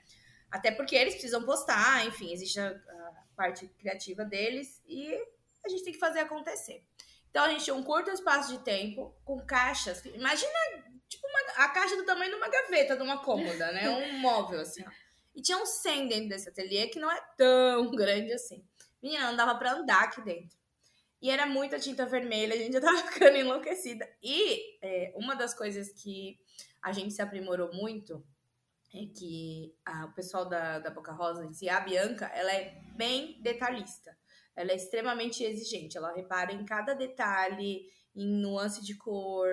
Até porque eles precisam postar, enfim, existe a, a parte criativa deles e a gente tem que fazer acontecer. Então a gente tinha um curto espaço de tempo com caixas. Imagina, tipo, uma, a caixa do tamanho de uma gaveta, de uma cômoda, né? Um móvel, assim. E tinha um 100 dentro desse ateliê que não é tão grande assim. Menina, não dava pra andar aqui dentro. E era muita tinta vermelha, a gente já tava ficando enlouquecida. E é, uma das coisas que a gente se aprimorou muito é que a, o pessoal da, da Boca Rosa, em a Bianca, ela é bem detalhista. Ela é extremamente exigente, ela repara em cada detalhe, em nuance de cor,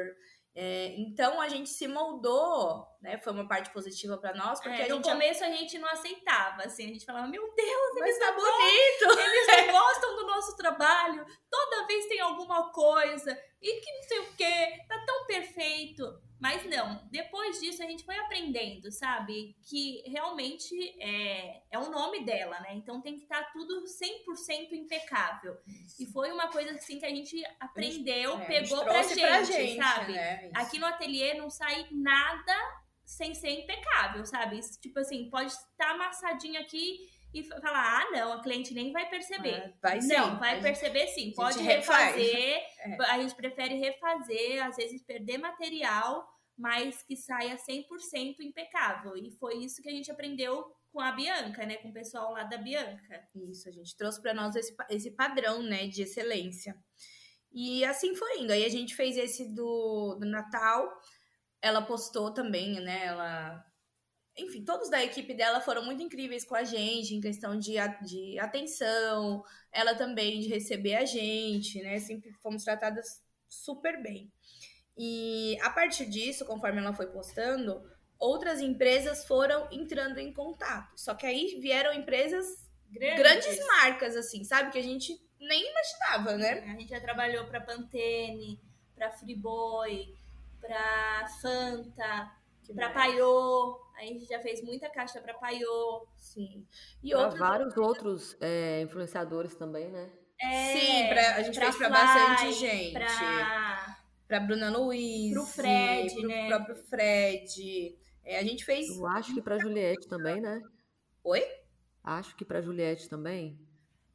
É, então a gente se moldou, né? Foi uma parte positiva para nós, porque é, no começo a gente não aceitava, assim, a gente falava, meu Deus, mas tá bonito! Eles não gostam do nosso trabalho, toda vez tem alguma coisa, e que não sei o que, tá tão perfeito. Mas não, depois disso a gente foi aprendendo, sabe? Que realmente é, é o nome dela, né? Então tem que estar tá tudo 100% impecável. Isso. E foi uma coisa assim que a gente aprendeu, a gente, é, pegou pra gente, pra gente, sabe? Né? Aqui no ateliê não sai nada sem ser impecável, sabe? Tipo assim, pode estar amassadinho aqui e falar, ah, não, a cliente nem vai perceber. Ah, vai sim. Não, vai perceber sim. Pode refazer. É. A gente prefere refazer, às vezes perder material, mas que saia 100% impecável. E foi isso que a gente aprendeu com a Bianca, né? Com o pessoal lá da Bianca. Isso, a gente trouxe para nós esse, esse padrão, né, de excelência. E assim foi indo. Aí a gente fez esse do, do Natal. Ela postou também, né? Ela enfim, todos da equipe dela foram muito incríveis com a gente em questão de, de atenção, ela também de receber a gente, né? Sempre fomos tratadas super bem. E a partir disso, conforme ela foi postando, outras empresas foram entrando em contato. Só que aí vieram empresas grandes, grandes marcas, assim, sabe? Que a gente nem imaginava, né? A gente já trabalhou para Pantene, para Friboi, para Fanta, para Paiô. A gente já fez muita caixa para Paiô. Sim. E outros... vários outros é, influenciadores também, né? É, Sim, pra, a gente pra fez para bastante gente. Pra... pra Bruna Luiz. Pro Fred, pro né? próprio Fred. É, a gente fez. Eu acho que pra Juliette também, né? Oi? Acho que pra Juliette também.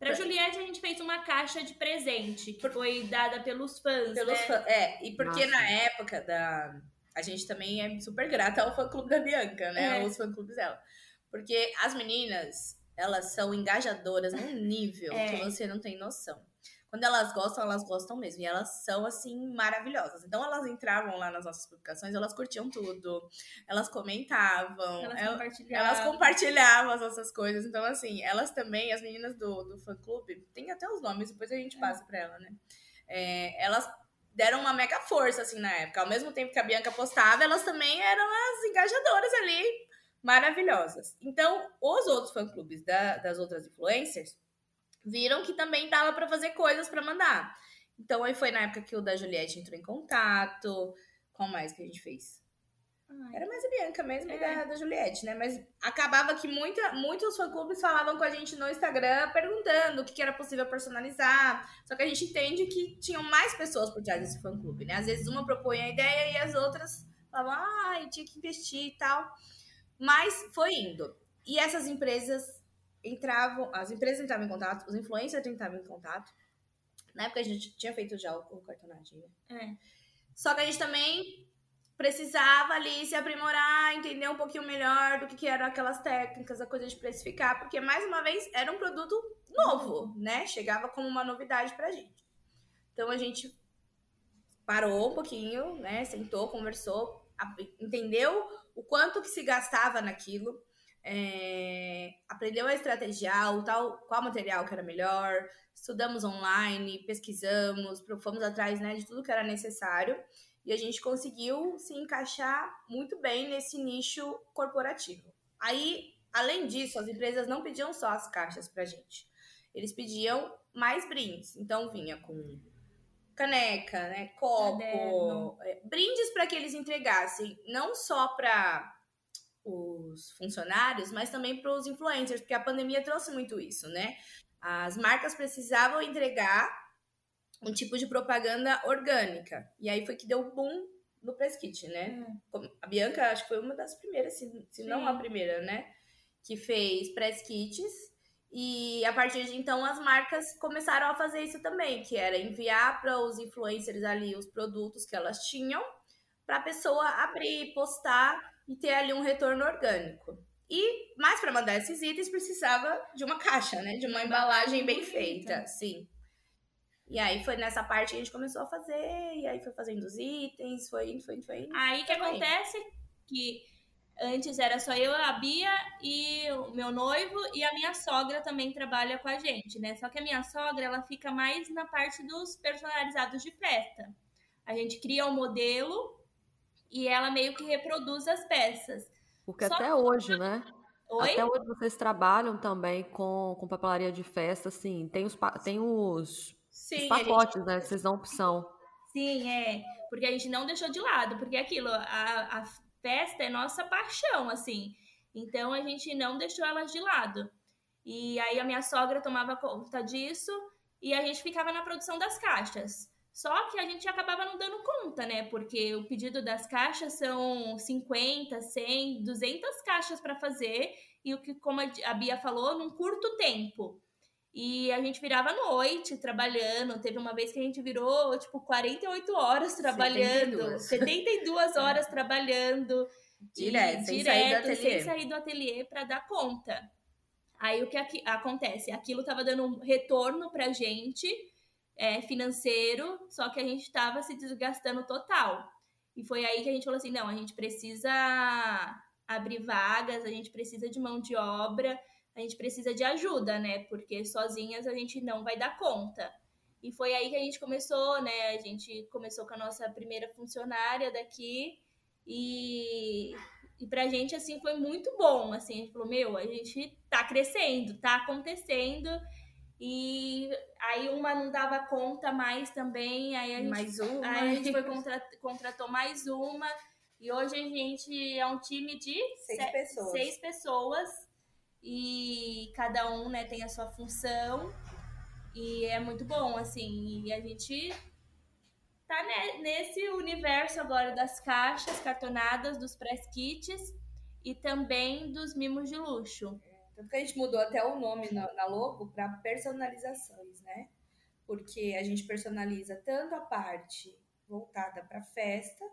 Pra Juliette, a gente fez uma caixa de presente, que foi dada pelos fãs. Pelos né? fãs. É, e porque Nossa. na época da a gente também é super grata ao fã-clube da Bianca, né? É. Os fã-clubes dela. Porque as meninas, elas são engajadoras num nível é. que você não tem noção. Quando elas gostam, elas gostam mesmo. E elas são, assim, maravilhosas. Então, elas entravam lá nas nossas publicações, elas curtiam tudo. Elas comentavam. Elas, compartilhavam. Elas compartilhavam as nossas coisas. Então, assim, elas também, as meninas do, do fã-clube, tem até os nomes, depois a gente é. passa é. pra ela, né? É, elas deram uma mega força, assim, na época. Ao mesmo tempo que a Bianca postava, elas também eram as engajadoras ali, maravilhosas. Então, os outros fã-clubes da, das outras influencers viram que também dava para fazer coisas para mandar. Então, aí foi na época que o da Juliette entrou em contato. Qual mais que a gente fez? Era mais a Bianca mesmo é. e da, da Juliette, né? Mas acabava que muita, muitos fã-clubes falavam com a gente no Instagram perguntando o que, que, era possível personalizar. Só que a gente entende que tinham mais pessoas por trás desse fã-clube, né? Às vezes uma propõe a ideia e as outras falavam, ah, tinha que investir e tal. Mas foi indo. E essas empresas entravam, as empresas entravam em contato, os influencers entravam em contato. Na época a gente tinha feito já o, o cartonagem, né? É. Só que a gente também precisava ali se aprimorar, entender um pouquinho melhor do que, que eram aquelas técnicas, a coisa de precificar, porque mais uma vez era um produto novo, né? Chegava como uma novidade pra gente. Então a gente parou um pouquinho, né? Sentou, conversou, entendeu o quanto que se gastava naquilo, é, aprendeu a estrategiar, o tal, qual material que era melhor, estudamos online, pesquisamos, fomos atrás né, de tudo que era necessário e a gente conseguiu se encaixar muito bem nesse nicho corporativo. Aí, além disso, as empresas não pediam só as caixas para gente. Eles pediam mais brindes. Então, vinha com caneca, né, copo, é, brindes para que eles entregassem não só para os funcionários, mas também para os influencers, porque a pandemia trouxe muito isso, né? As marcas precisavam entregar um tipo de propaganda orgânica. E aí foi que deu boom no press kit, né? Hum. A Bianca, acho que foi uma das primeiras, se, se não a primeira, né? Que fez press kits. E a partir de então as marcas começaram a fazer isso também, que era enviar para os influencers ali os produtos que elas tinham, para a pessoa abrir, postar e ter ali um retorno orgânico. E mais para mandar esses itens precisava de uma caixa, né? De uma embalagem bem feita, sim. E aí foi nessa parte que a gente começou a fazer, e aí foi fazendo os itens, foi indo, foi indo, foi indo. Aí que acontece que antes era só eu, a Bia e o meu noivo, e a minha sogra também trabalha com a gente, né? Só que a minha sogra, ela fica mais na parte dos personalizados de festa. A gente cria um modelo e ela meio que reproduz as peças. Porque Só até hoje, né? Oi? Até hoje vocês trabalham também com, com papelaria de festa, assim, tem os, tem os, Sim, os pacotes, gente... né? Vocês dão opção. Sim, é. Porque a gente não deixou de lado, porque aquilo, a, a festa é nossa paixão, assim. Então a gente não deixou elas de lado. E aí a minha sogra tomava conta disso e a gente ficava na produção das caixas. Só que a gente acabava não dando conta, né? Porque o pedido das caixas são 50, 100, 200 caixas para fazer e o que, como a Bia falou, num curto tempo. E a gente virava à noite trabalhando. Teve uma vez que a gente virou, tipo, 48 horas trabalhando. 72, 72 horas trabalhando. Direto, sem direto, sair do ateliê. Sem sair do ateliê para dar conta. Aí o que aqui, acontece? Aquilo tava dando um retorno pra gente, é, financeiro, só que a gente tava se desgastando total. E foi aí que a gente falou assim: não, a gente precisa abrir vagas, a gente precisa de mão de obra a gente precisa de ajuda, né? Porque sozinhas a gente não vai dar conta. E foi aí que a gente começou, né? A gente começou com a nossa primeira funcionária daqui e, e pra gente, assim, foi muito bom, assim, a gente falou, meu, a gente tá crescendo, tá acontecendo e aí uma não dava conta mais também, aí a gente, mais uma. Aí a gente foi contra, contratou mais uma e hoje a gente é um time de seis pessoas. Seis pessoas e cada um né, tem a sua função e é muito bom, assim, e a gente tá nesse universo agora das caixas cartonadas, dos press kits e também dos mimos de luxo. Tanto que a gente mudou até o nome na, na logo para personalizações, né? Porque a gente personaliza tanto a parte voltada para festa,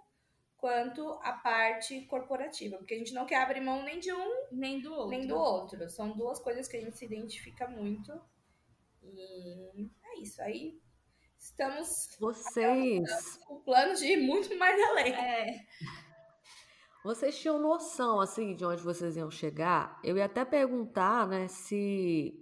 quanto a parte corporativa, porque a gente não quer abrir mão nem de um nem do outro. Nem do outro. São duas coisas que a gente se identifica muito. E é isso. Aí estamos vocês com planos de ir muito mais além. É. Vocês tinham noção assim de onde vocês iam chegar? Eu ia até perguntar, né, se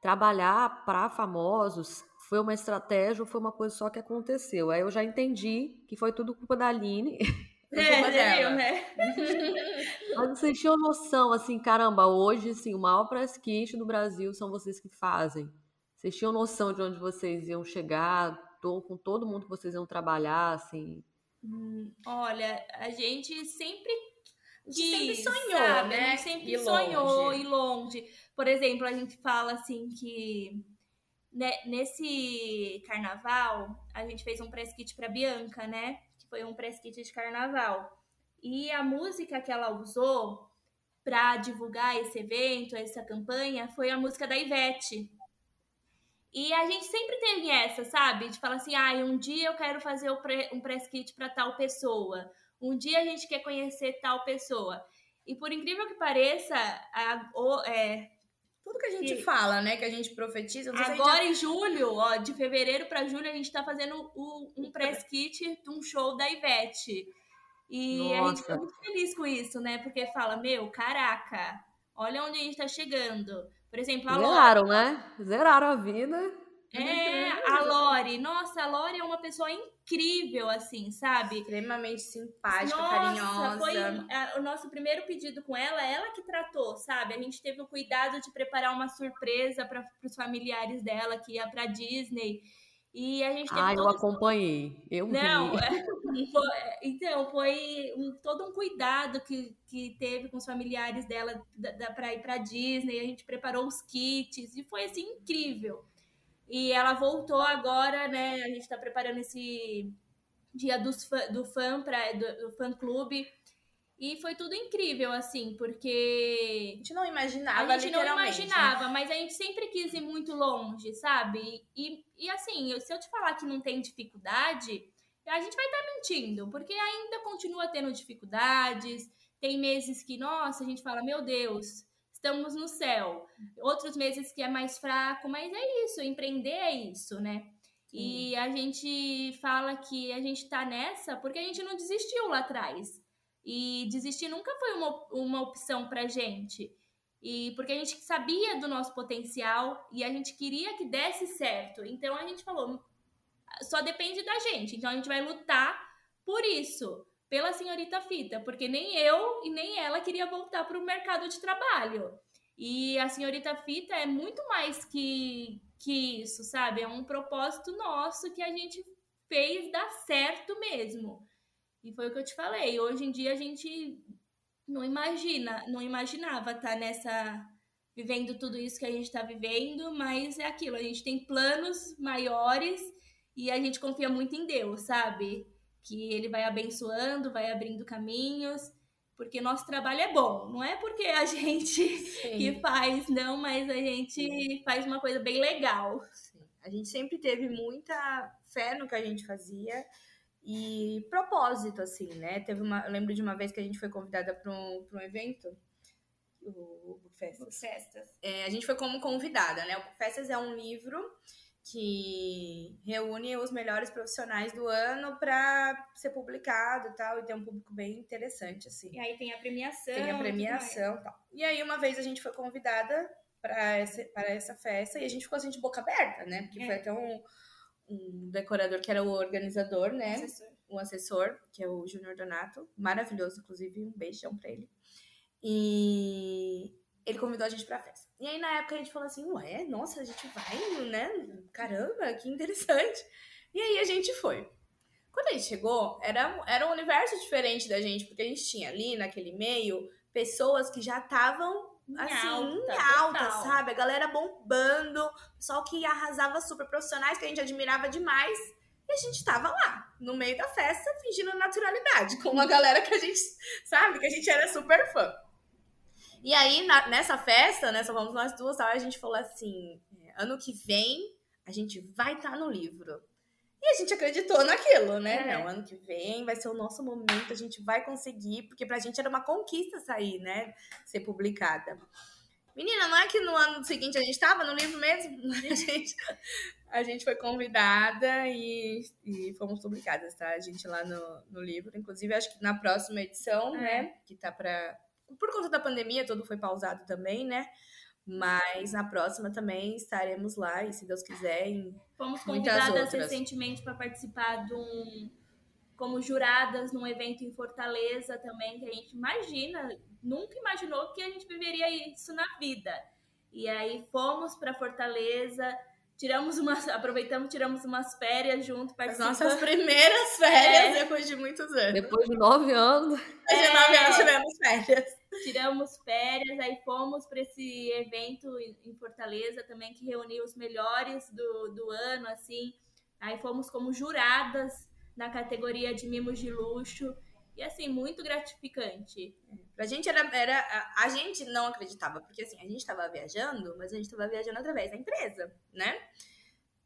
trabalhar para famosos foi uma estratégia ou foi uma coisa só que aconteceu? Aí eu já entendi que foi tudo culpa da Aline. É, eu, né? Mas vocês tinham noção, assim, caramba, hoje, assim, o maior press kit do Brasil são vocês que fazem. Vocês tinham noção de onde vocês iam chegar, tô, com todo mundo que vocês iam trabalhar, assim? Hum, olha, a gente sempre gente sempre sonhou, sabe? né? A gente sempre sonhou e longe. Por exemplo, a gente fala assim que né, nesse carnaval, a gente fez um press kit para Bianca, né? Que foi um press kit de carnaval. E a música que ela usou para divulgar esse evento, essa campanha, foi a música da Ivete. E a gente sempre tem essa, sabe? De falar assim, ah, um dia eu quero fazer um press kit para tal pessoa. Um dia a gente quer conhecer tal pessoa. E por incrível que pareça, a, o, é, tudo que a gente que... fala, né? Que a gente profetiza. Agora gente... em julho, ó, de fevereiro para julho, a gente tá fazendo o, um press kit de um show da Ivete. E Nossa. a gente fica muito feliz com isso, né? Porque fala, meu, caraca, olha onde a gente tá chegando. Por exemplo, a Zeraram, Lore. né? Zeraram a vida. É, a Lore. Nossa, a Lore é uma pessoa incrível, assim, sabe? Extremamente simpática, Nossa, carinhosa. Foi a, o nosso primeiro pedido com ela, ela que tratou, sabe? A gente teve o cuidado de preparar uma surpresa para os familiares dela que ia para Disney. E a gente teve Ah, eu acompanhei. Eu Não, é, foi, então, foi um, todo um cuidado que, que teve com os familiares dela para ir para Disney. A gente preparou os kits e foi assim incrível. E ela voltou agora, né? A gente está preparando esse dia dos fã, do fã para do, do fã clube. E foi tudo incrível, assim, porque. A gente não imaginava, A gente não imaginava, mas a gente sempre quis ir muito longe, sabe? E, e assim, se eu te falar que não tem dificuldade, a gente vai estar tá mentindo, porque ainda continua tendo dificuldades. Tem meses que, nossa, a gente fala, meu Deus, estamos no céu. Outros meses que é mais fraco, mas é isso, empreender é isso, né? E a gente fala que a gente tá nessa porque a gente não desistiu lá atrás. E desistir nunca foi uma, uma opção pra gente. E porque a gente sabia do nosso potencial e a gente queria que desse certo. Então a gente falou, só depende da gente. Então a gente vai lutar por isso. pela senhorita Fita, porque nem eu e nem ela queria voltar para o mercado de trabalho. E a senhorita Fita é muito mais que, que isso, sabe? É um propósito nosso que a gente fez dar certo mesmo. E foi o que eu te falei. Hoje em dia a gente não imagina, não imaginava estar tá nessa vivendo tudo isso que a gente está vivendo, mas é aquilo, a gente tem planos maiores e a gente confia muito em Deus, sabe? Que ele vai abençoando, vai abrindo caminhos, porque nosso trabalho é bom, não é porque a gente Sim. que faz, não, mas a gente faz uma coisa bem legal. Sim. A gente sempre teve muita fé no que a gente fazia e propósito, assim, né? Teve uma, eu lembro de uma vez que a gente foi convidada para um, um evento, o Book Festas. Festas. É, a gente foi como convidada, né? O Book Festas é um livro que reúne os melhores profissionais do ano para ser publicado e tal, e tem um público bem interessante, assim. E aí tem a premiação. Tem a premiação e tal. E aí, uma vez a gente foi convidada para essa, essa festa e a gente ficou assim de boca aberta, né? Porque é. foi até um um decorador que era o organizador, né? Assessor. Um assessor, que é o Júnior Donato. Maravilhoso, inclusive, um beijão pra ele. E ele convidou a gente pra festa. E aí, na época, a gente falou assim, ué, nossa, a gente vai, né? Caramba, que interessante. E aí, a gente foi. Quando a gente chegou, era, era um universo diferente da gente, porque a gente tinha ali, naquele meio, pessoas que já estavam assim, alta, em alta, sabe? A galera bombando, pessoal que arrasava super profissionais que a gente admirava demais. E a gente tava lá, no meio da festa, fingindo naturalidade, com uma galera que a gente, sabe, que a gente era super fã. E aí, na, nessa festa, né, só vamos nós duas, a gente falou assim: é, ano que vem a gente vai estar tá no livro. E a gente acreditou naquilo, né? É. Não, ano que vem vai ser o nosso momento, a gente vai conseguir, porque pra gente era uma conquista sair, né? Ser publicada. Menina, não é que no ano seguinte a gente estava no livro mesmo? A gente, a gente foi convidada e, e fomos publicadas, tá? A gente lá no, no livro. Inclusive, acho que na próxima edição, é. né? Que tá pra. Por conta da pandemia, tudo foi pausado também, né? Mas na próxima também estaremos lá, e se Deus quiser, em Fomos convidadas recentemente para participar de um. como juradas num evento em Fortaleza também, que a gente imagina, nunca imaginou que a gente viveria isso na vida. E aí fomos para Fortaleza, tiramos umas, aproveitamos, tiramos umas férias junto, As nossas primeiras férias é. depois de muitos anos. Depois de nove anos. Depois de nove anos tivemos férias tiramos férias, aí fomos para esse evento em Fortaleza também, que reuniu os melhores do, do ano, assim. Aí fomos como juradas na categoria de mimos de luxo. E assim, muito gratificante. Pra gente era, era. A, a gente não acreditava, porque assim, a gente estava viajando, mas a gente estava viajando através da empresa, né?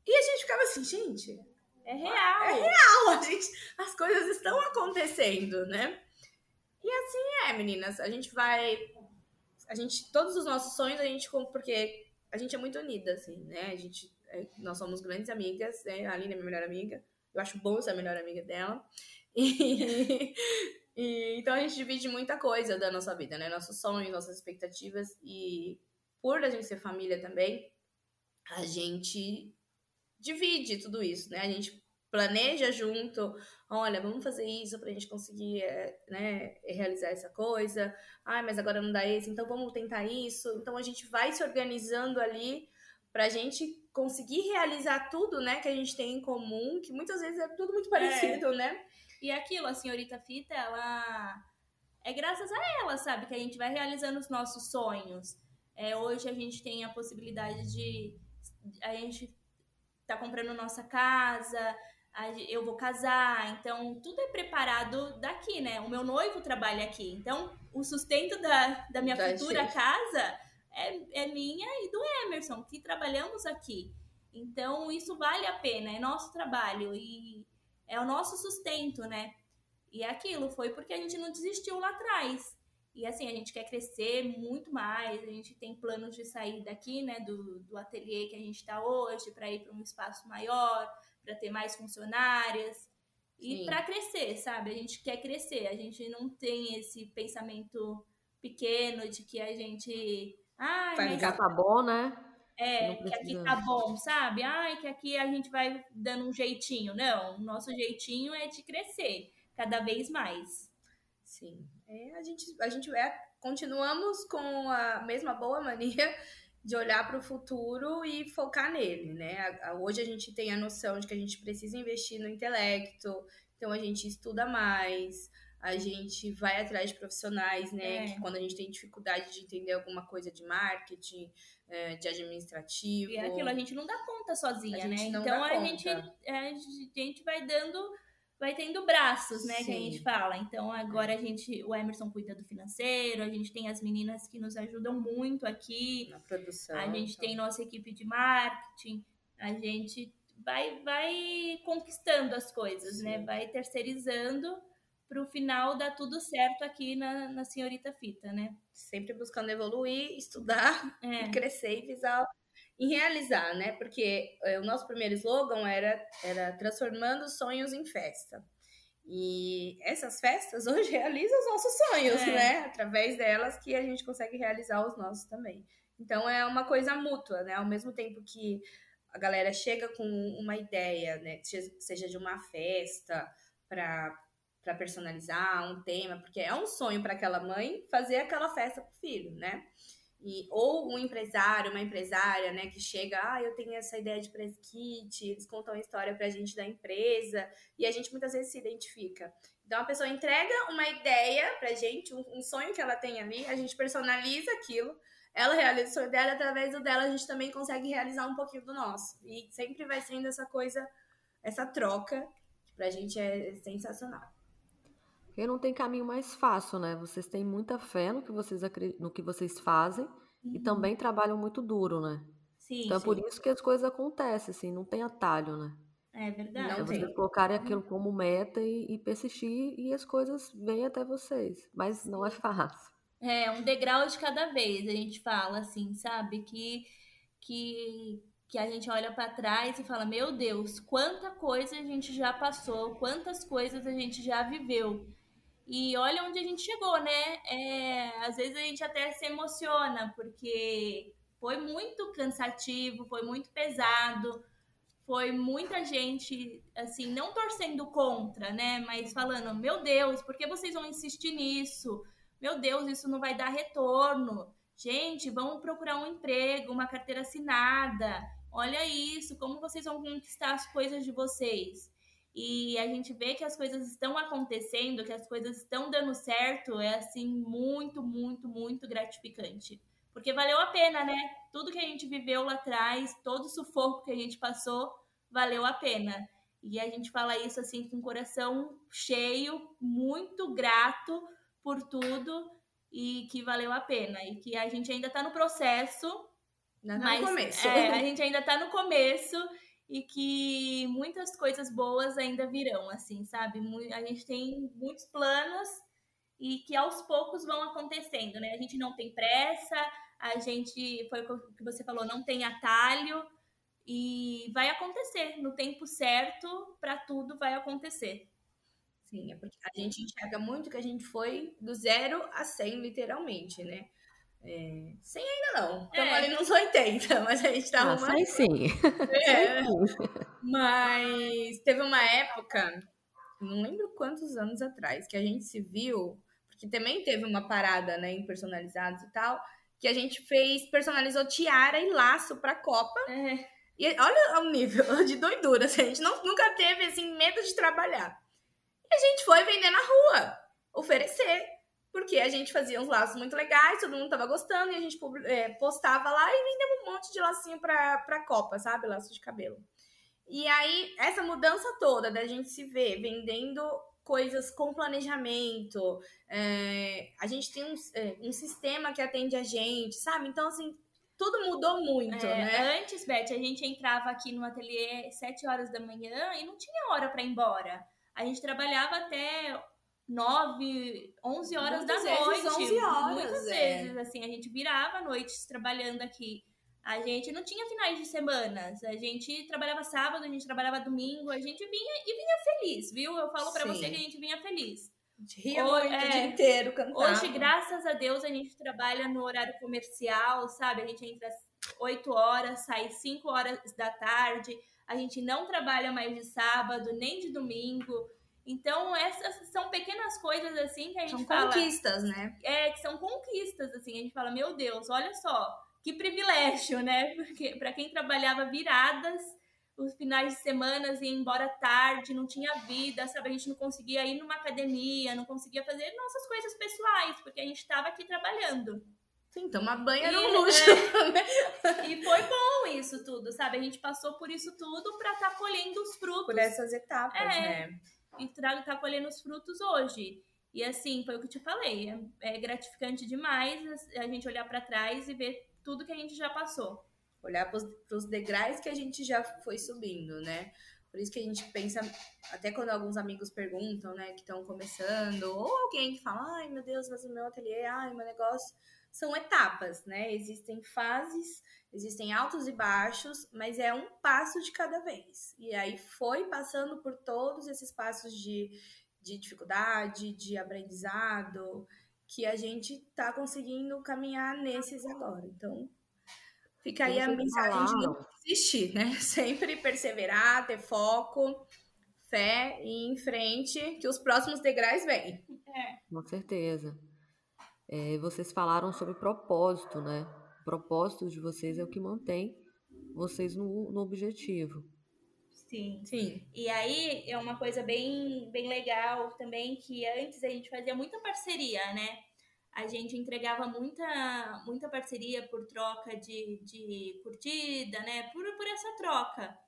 E a gente ficava assim, gente. É real. É real, a gente, as coisas estão acontecendo, né? E assim é, meninas. A gente vai. A gente. Todos os nossos sonhos a gente. Porque a gente é muito unida, assim, né? A gente. É, nós somos grandes amigas, né? A Aline é minha melhor amiga. Eu acho bom ser a melhor amiga dela. E, e, então a gente divide muita coisa da nossa vida, né? Nossos sonhos, nossas expectativas. E por a gente ser família também, a gente divide tudo isso, né? A gente planeja junto, olha, vamos fazer isso para a gente conseguir é, né, realizar essa coisa. Ai, mas agora não dá esse, então vamos tentar isso. Então a gente vai se organizando ali para a gente conseguir realizar tudo, né, que a gente tem em comum, que muitas vezes é tudo muito parecido, é. né? E aquilo, a senhorita Fita, ela é graças a ela, sabe, que a gente vai realizando os nossos sonhos. É, hoje a gente tem a possibilidade de a gente tá comprando nossa casa, eu vou casar, então tudo é preparado daqui, né? O meu noivo trabalha aqui, então o sustento da, da minha da futura casa é, é minha e do Emerson, que trabalhamos aqui. Então isso vale a pena, é nosso trabalho e é o nosso sustento, né? E é aquilo foi porque a gente não desistiu lá atrás. E assim, a gente quer crescer muito mais, a gente tem planos de sair daqui, né, do, do ateliê que a gente está hoje, para ir para um espaço maior, para ter mais funcionárias e para crescer, sabe? A gente quer crescer, a gente não tem esse pensamento pequeno de que a gente. Ai, vai ficar tá bom, né? É, que aqui tá bom, sabe? Ai, que aqui a gente vai dando um jeitinho. Não, o nosso jeitinho é de crescer. cada vez mais. Sim. É, a gente, a gente é, continuamos com a mesma boa mania de olhar para o futuro e focar nele, né? Hoje a gente tem a noção de que a gente precisa investir no intelecto, então a gente estuda mais, a gente vai atrás de profissionais, né? É. Que quando a gente tem dificuldade de entender alguma coisa de marketing, é, de administrativo. E é aquilo, a gente não dá conta sozinha, né? Então a gente, é, a gente vai dando vai tendo braços, né, Sim. que a gente fala. Então agora a gente, o Emerson cuida do financeiro, a gente tem as meninas que nos ajudam muito aqui. Na produção. A gente então. tem nossa equipe de marketing, a gente vai vai conquistando as coisas, né? Sim. né? Vai terceirizando para o final dar tudo certo aqui na, na Senhorita Fita, né? Sempre buscando evoluir, estudar, é. crescer e visar em realizar, né? Porque é, o nosso primeiro slogan era, era transformando sonhos em festa. E essas festas hoje realizam os nossos sonhos, é. né? Através delas que a gente consegue realizar os nossos também. Então é uma coisa mútua, né? Ao mesmo tempo que a galera chega com uma ideia, né? Seja de uma festa para para personalizar um tema, porque é um sonho para aquela mãe fazer aquela festa pro filho, né? E, ou um empresário, uma empresária, né, que chega, ah, eu tenho essa ideia de press kit, eles contam a história pra gente da empresa, e a gente muitas vezes se identifica. Então a pessoa entrega uma ideia pra gente, um, um sonho que ela tem ali, a gente personaliza aquilo, ela realiza o sonho dela, através do dela a gente também consegue realizar um pouquinho do nosso. E sempre vai sendo essa coisa, essa troca, que pra gente é sensacional. Porque não tem caminho mais fácil, né? Vocês têm muita fé no que vocês, no que vocês fazem uhum. e também trabalham muito duro, né? Sim, então sim. é por isso que as coisas acontecem, assim, não tem atalho, né? É verdade. é vocês colocarem aquilo como meta e, e, persistir e as coisas vêm até vocês. Mas não é fácil. É, um degrau de cada vez, a gente fala assim, sabe? Que, que, que a gente olha para trás e fala: Meu Deus, quanta coisa a gente já passou, quantas coisas a gente já viveu. E olha onde a gente chegou, né? É, às vezes a gente até se emociona, porque foi muito cansativo, foi muito pesado, foi muita gente, assim, não torcendo contra, né? Mas falando, meu Deus, por que vocês vão insistir nisso? Meu Deus, isso não vai dar retorno. Gente, vamos procurar um emprego, uma carteira assinada. Olha isso, como vocês vão conquistar as coisas de vocês e a gente vê que as coisas estão acontecendo, que as coisas estão dando certo, é assim muito, muito, muito gratificante. Porque valeu a pena, né? Tudo que a gente viveu lá atrás, todo o sufoco que a gente passou, valeu a pena. E a gente fala isso assim com o coração cheio, muito grato por tudo e que valeu a pena. E que a gente ainda está no processo. Não mas, no começo. É, a gente ainda está no começo e que muitas coisas boas ainda virão, assim, sabe? A gente tem muitos planos e que aos poucos vão acontecendo, né? A gente não tem pressa, a gente, foi o que você falou, não tem atalho e vai acontecer no tempo certo, para tudo vai acontecer. Sim, é porque a gente enxerga muito que a gente foi do zero a 100, literalmente, né? É, 100 ainda não. Estamos é. ali nos 80, mas a gente tá ah, arrumando. Ah, sim. É. mas teve uma época, não lembro quantos anos atrás, que a gente se viu, porque também teve uma parada, né, em personalizados e tal, que a gente fez, personalizou tiara e laço pra Copa. É. E olha o nível de doidura, assim, a gente não, nunca teve, assim, medo de trabalhar. E a gente foi vender na rua, oferecer porque a gente fazia uns laços muito legais, todo mundo tava gostando, e a gente é, postava lá e vendemos um monte de lacinho pra, pra Copa, sabe? Laço de cabelo. E aí, essa mudança toda da gente se ver vendendo coisas com planejamento, é, a gente tem um, é, um, sistema que atende a gente, sabe? Então, assim, tudo mudou muito, é, né? Antes, Beth, a gente entrava aqui no ateliê 7 horas da manhã e não tinha hora para ir embora. A gente trabalhava até 9, 11 horas Muitas da vezes, noite. 11 horas, Muitas é. vezes, assim, a gente virava noites trabalhando aqui. A gente não tinha finais de semanas. A gente trabalhava sábado, a gente trabalhava domingo, a gente vinha e vinha feliz, viu? Eu falo para você que a gente vinha feliz. Ria hoje, muito é, o dia inteiro cantando. Hoje, graças a Deus, a gente trabalha no horário comercial, sabe? A gente entra às 8 horas, sai 5 horas da tarde. A gente não trabalha mais de sábado, nem de domingo. Então, essas são pequenas coisas assim que a gente são fala. conquistas, né? É, que são conquistas, assim. A gente fala, meu Deus, olha só, que privilégio, né? Porque para quem trabalhava viradas, os finais de semana ia embora tarde, não tinha vida, sabe? A gente não conseguia ir numa academia, não conseguia fazer nossas coisas pessoais, porque a gente estava aqui trabalhando. Sim, tomar banho era um luxo. É, e foi bom isso tudo, sabe? A gente passou por isso tudo para estar tá colhendo os frutos. Por essas etapas, é, né? E tá colhendo os frutos hoje. E assim, foi o que eu te falei, é, é gratificante demais a gente olhar para trás e ver tudo que a gente já passou. Olhar para os degraus que a gente já foi subindo, né? Por isso que a gente pensa, até quando alguns amigos perguntam, né, que estão começando, ou alguém que fala, ai meu Deus, mas o meu ateliê, ai, meu negócio são etapas, né? Existem fases, existem altos e baixos, mas é um passo de cada vez. E aí foi passando por todos esses passos de, de dificuldade, de aprendizado, que a gente está conseguindo caminhar nesses agora. Então, fica aí a mensagem de não desistir, né? Sempre perseverar, ter foco, fé e ir em frente, que os próximos degraus vêm. É. Com certeza. É, vocês falaram sobre propósito, né? O propósito de vocês é o que mantém vocês no, no objetivo. Sim. Sim. E aí é uma coisa bem, bem legal também que antes a gente fazia muita parceria, né? A gente entregava muita, muita parceria por troca de, de curtida, né? Por, por essa troca.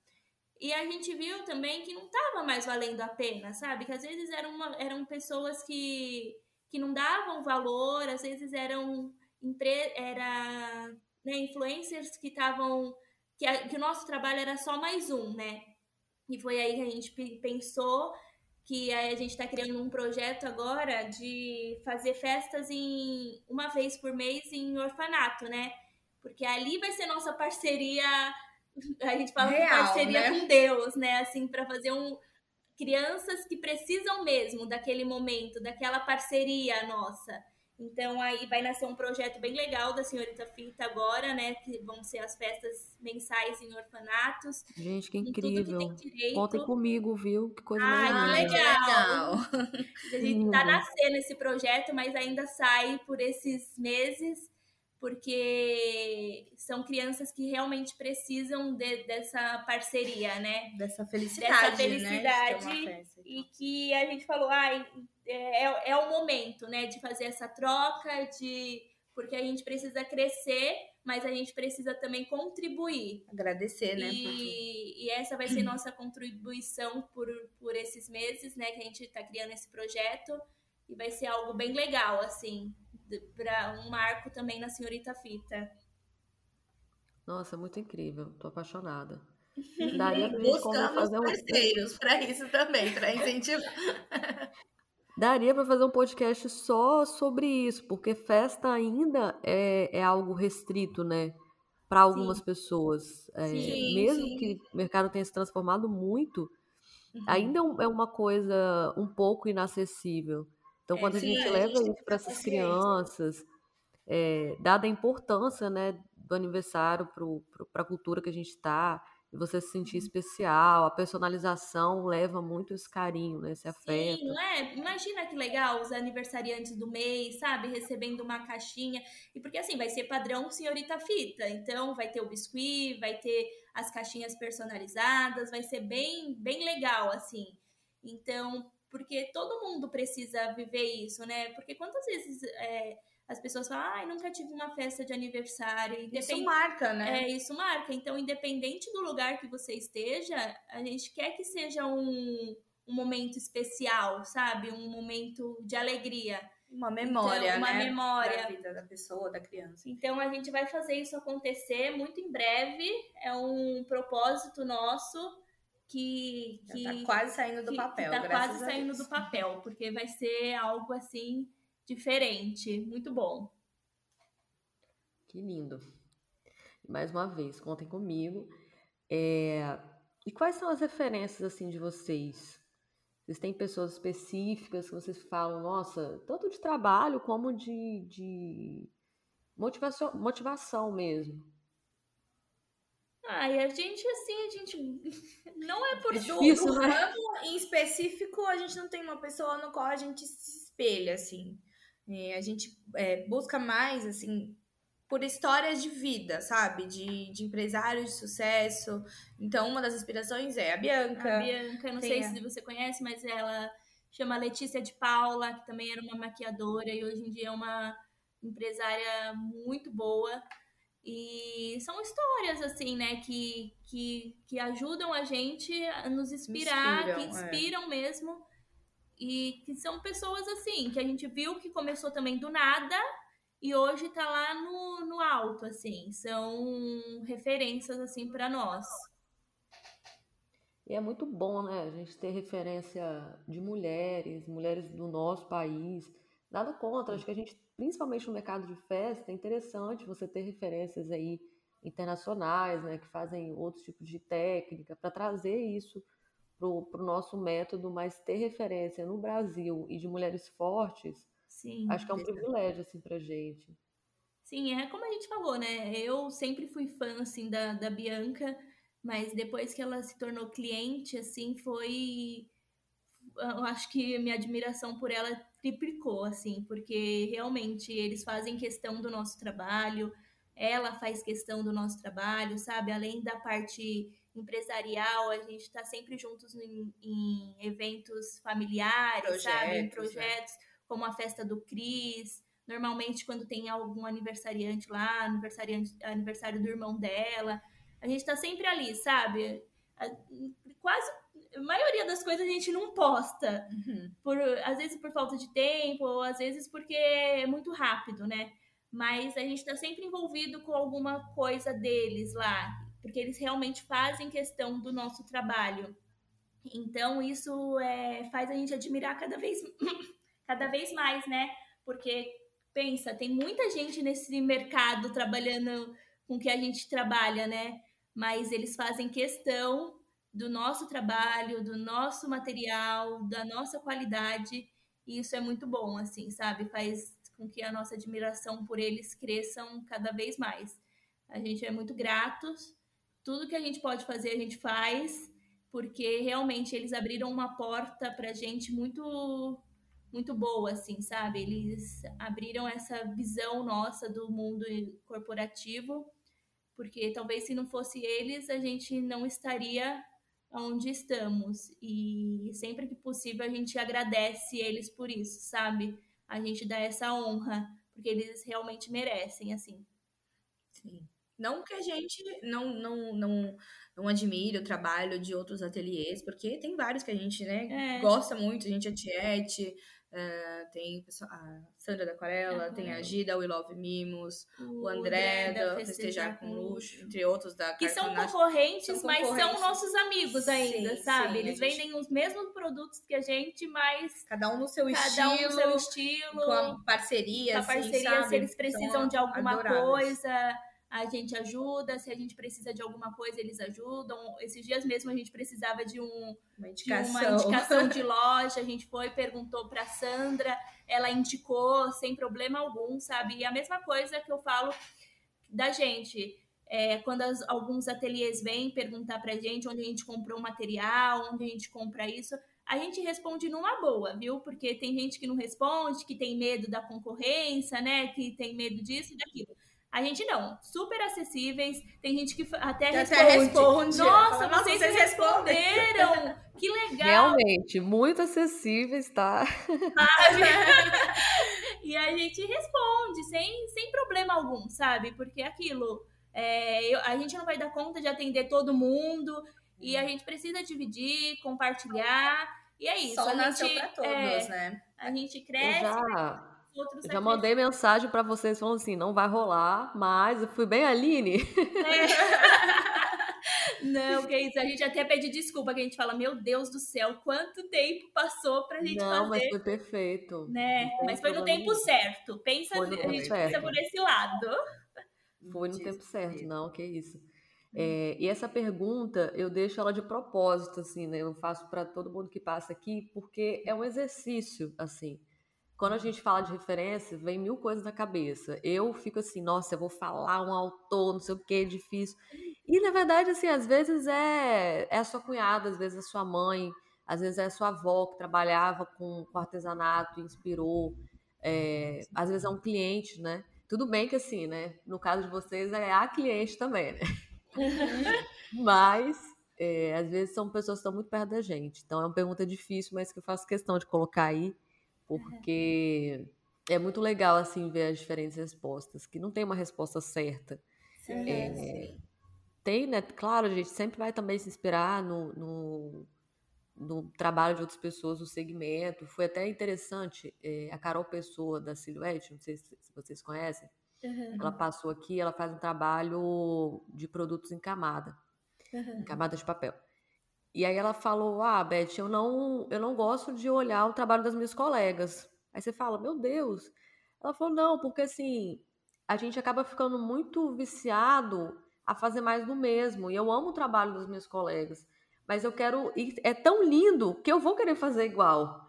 E a gente viu também que não estava mais valendo a pena, sabe? Que às vezes eram, uma, eram pessoas que que não davam valor, às vezes eram era, né, influencers que estavam. Que, que o nosso trabalho era só mais um, né? E foi aí que a gente pensou que a gente está criando um projeto agora de fazer festas em uma vez por mês em orfanato, né? Porque ali vai ser nossa parceria, a gente fala Real, parceria né? com Deus, né? Assim, para fazer um, crianças que precisam mesmo daquele momento, daquela parceria nossa. Então aí vai nascer um projeto bem legal da Senhorita Fita agora, né? Que vão ser as festas mensais em orfanatos. Gente, que incrível. Que Contem comigo, viu? Que coisa ah, mais que legal. A gente tá nascendo esse projeto, mas ainda sai por esses meses porque são crianças que realmente precisam de, dessa parceria, né? Dessa felicidade, dessa felicidade né? festa, então. e que a gente falou, é, é, é o momento, né, de fazer essa troca, de porque a gente precisa crescer, mas a gente precisa também contribuir. Agradecer, né? E, e essa vai ser nossa contribuição por, por esses meses, né, que a gente está criando esse projeto e vai ser algo bem legal, assim para um marco também na Senhorita Fita. Nossa, muito incrível. Tô apaixonada. Daria pra gente fazer um parceiros para isso também, para incentivar. Daria para fazer um podcast só sobre isso, porque festa ainda é, é algo restrito, né? Para algumas sim. pessoas. É, sim, mesmo sim. que o mercado tenha se transformado muito, uhum. ainda é, é uma coisa um pouco inacessível. Então, quando é, a gente sim, leva a gente isso para essas crianças, é, dada a importância né, do aniversário para a cultura que a gente está, e você se sentir uhum. especial, a personalização leva muito esse carinho, né, esse afeto. Sim, não é? Imagina que legal os aniversariantes do mês, sabe, recebendo uma caixinha. E porque assim, vai ser padrão senhorita fita. Então, vai ter o biscuit, vai ter as caixinhas personalizadas, vai ser bem, bem legal, assim. Então, porque todo mundo precisa viver isso, né? Porque quantas vezes é, as pessoas falam, ai, ah, nunca tive uma festa de aniversário. Independ... Isso marca, né? É, isso marca. Então, independente do lugar que você esteja, a gente quer que seja um, um momento especial, sabe? Um momento de alegria. Uma memória, então, uma né? memória da vida da pessoa, da criança. Então a gente vai fazer isso acontecer muito em breve. É um propósito nosso que, que tá quase saindo do que, papel. Que tá quase saindo do papel, porque vai ser algo assim diferente, muito bom. Que lindo. Mais uma vez, contem comigo. É... E quais são as referências assim de vocês? Vocês têm pessoas específicas que vocês falam, nossa, tanto de trabalho como de, de motivação, motivação mesmo. Ai, a gente, assim, a gente. Não é por é difícil, do, né? ramo, em específico, a gente não tem uma pessoa no qual a gente se espelha, assim. É, a gente é, busca mais, assim, por histórias de vida, sabe? De, de empresários de sucesso. Então, uma das inspirações é a Bianca. A Bianca, não sei a... se você conhece, mas ela chama Letícia de Paula, que também era uma maquiadora e hoje em dia é uma empresária muito boa. E são histórias, assim, né, que, que, que ajudam a gente a nos inspirar, inspiram, que inspiram é. mesmo. E que são pessoas, assim, que a gente viu que começou também do nada e hoje tá lá no, no alto, assim. São referências, assim, para nós. E é muito bom, né, a gente ter referência de mulheres, mulheres do nosso país. Nada contra, acho que a gente principalmente no mercado de festa, é interessante você ter referências aí internacionais, né, que fazem outros tipos de técnica, para trazer isso para o nosso método, mas ter referência no Brasil e de mulheres fortes, Sim, acho que é um privilégio assim, para gente. Sim, é como a gente falou, né? Eu sempre fui fã assim da, da Bianca, mas depois que ela se tornou cliente, assim, foi eu acho que minha admiração por ela triplicou, assim, porque realmente eles fazem questão do nosso trabalho, ela faz questão do nosso trabalho, sabe? Além da parte empresarial, a gente está sempre juntos em, em eventos familiares, projetos, sabe? Em projetos, é. como a festa do Cris. Normalmente, quando tem algum aniversariante lá, aniversariante, aniversário do irmão dela, a gente está sempre ali, sabe? Quase a maioria das coisas a gente não posta. Uhum. Por, às vezes por falta de tempo, ou às vezes porque é muito rápido, né? Mas a gente está sempre envolvido com alguma coisa deles lá, porque eles realmente fazem questão do nosso trabalho. Então isso é, faz a gente admirar cada vez, cada vez mais, né? Porque pensa, tem muita gente nesse mercado trabalhando com que a gente trabalha, né? Mas eles fazem questão do nosso trabalho, do nosso material, da nossa qualidade, e isso é muito bom, assim, sabe? Faz com que a nossa admiração por eles cresçam cada vez mais. A gente é muito gratos, tudo que a gente pode fazer a gente faz, porque realmente eles abriram uma porta pra gente muito muito boa, assim, sabe? Eles abriram essa visão nossa do mundo corporativo, porque talvez se não fosse eles, a gente não estaria onde estamos. E sempre que possível a gente agradece eles por isso, sabe? A gente dá essa honra, porque eles realmente merecem, assim. Sim. Não que a gente não, não, não, não admire o trabalho de outros ateliês, porque tem vários que a gente né, é. gosta muito, a gente é tiete, Uh, tem a Sandra da Aquarela, tem a Gida, We Love Mimos, o, o André, da Festejar, com Luxo, entre outros da Que são concorrentes, são mas são nossos amigos ainda, sim, sabe? Sim, Eles gente... vendem os mesmos produtos que a gente, mas. Cada um no seu cada estilo. Cada um no seu estilo. Com a parceria, com a parceria, assim, se eles precisam de alguma adoráveis. coisa a gente ajuda, se a gente precisa de alguma coisa, eles ajudam. Esses dias mesmo a gente precisava de, um, uma, indicação. de uma indicação de loja, a gente foi, perguntou para Sandra, ela indicou sem problema algum, sabe? E a mesma coisa que eu falo da gente. É, quando as, alguns ateliês vêm perguntar pra gente onde a gente comprou o material, onde a gente compra isso, a gente responde numa boa, viu? Porque tem gente que não responde, que tem medo da concorrência, né? Que tem medo disso e daquilo. A gente não, super acessíveis. Tem gente que até, que responde. até responde. Nossa, Fala, vocês, vocês responderam. que legal. Realmente, muito acessíveis, tá? e a gente responde sem, sem problema algum, sabe? Porque aquilo, é, eu, a gente não vai dar conta de atender todo mundo e a gente precisa dividir, compartilhar. E é isso. Só a nasceu gente, pra todos, é, né? A gente cresce. Já outros Já mandei mensagem para vocês falando assim, não vai rolar, mas eu fui bem Aline. É. Não, que isso. A gente até pede desculpa, que a gente fala, meu Deus do céu, quanto tempo passou pra gente não, fazer. Não, mas foi perfeito. Né? Mas foi no tempo certo. Pensa, a gente certo. pensa por esse lado. Foi no tempo certo, não, que isso. É, e essa pergunta eu deixo ela de propósito, assim, né? Eu faço para todo mundo que passa aqui, porque é um exercício, assim quando a gente fala de referência, vem mil coisas na cabeça. Eu fico assim, nossa, eu vou falar um autor, não sei o que, é difícil. E na verdade, assim, às vezes é, é a sua cunhada, às vezes é a sua mãe, às vezes é a sua avó que trabalhava com, com artesanato, inspirou, é, às vezes é um cliente, né? Tudo bem que assim, né? No caso de vocês é a cliente também, né? mas é, às vezes são pessoas que estão muito perto da gente. Então é uma pergunta difícil, mas que eu faço questão de colocar aí, porque é muito legal assim ver as diferentes respostas, que não tem uma resposta certa. Sim, É, sim. tem, né? Claro, a gente sempre vai também se inspirar no, no, no trabalho de outras pessoas do segmento. Foi até interessante, é, a Carol Pessoa da Silhouette, não sei se, se vocês conhecem, Uhum, ela passou aqui, ela faz um trabalho de produtos em camada, uhum. em camada de papel. E aí ela falou: "Ah, Beth, eu não, eu não gosto de olhar o trabalho das minhas colegas". Aí você fala: "Meu Deus". Ela falou: "Não, porque assim, a gente acaba ficando muito viciado a fazer mais do mesmo. E eu amo o trabalho das minhas colegas, mas eu quero é tão lindo que eu vou querer fazer igual.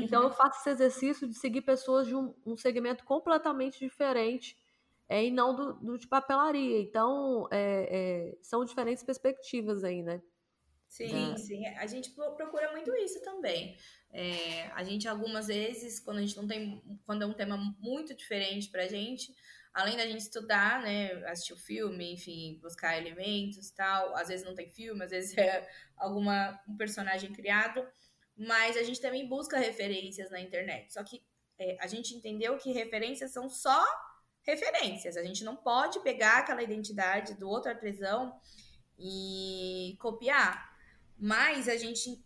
Então eu faço esse exercício de seguir pessoas de um, um segmento completamente diferente é, e não do, do de papelaria. Então é, é, são diferentes perspectivas aí, né? Sim, É. sim. A gente pro- procura muito isso também. É, a gente, algumas vezes, quando a gente não tem. Quando é um tema muito diferente pra gente, além da gente estudar, né? Assistir o filme, enfim, buscar elementos e tal. Às vezes não tem filme, às vezes é alguma um personagem criado. Mas a gente também busca referências na internet. Só que é, a gente entendeu que referências são só referências. A gente não pode pegar aquela identidade do outro artesão e copiar. Mas a gente,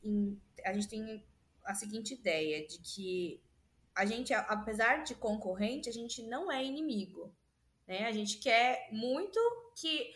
a gente tem a seguinte ideia de que a gente, apesar de concorrente, a gente não é inimigo. Né? A gente quer muito que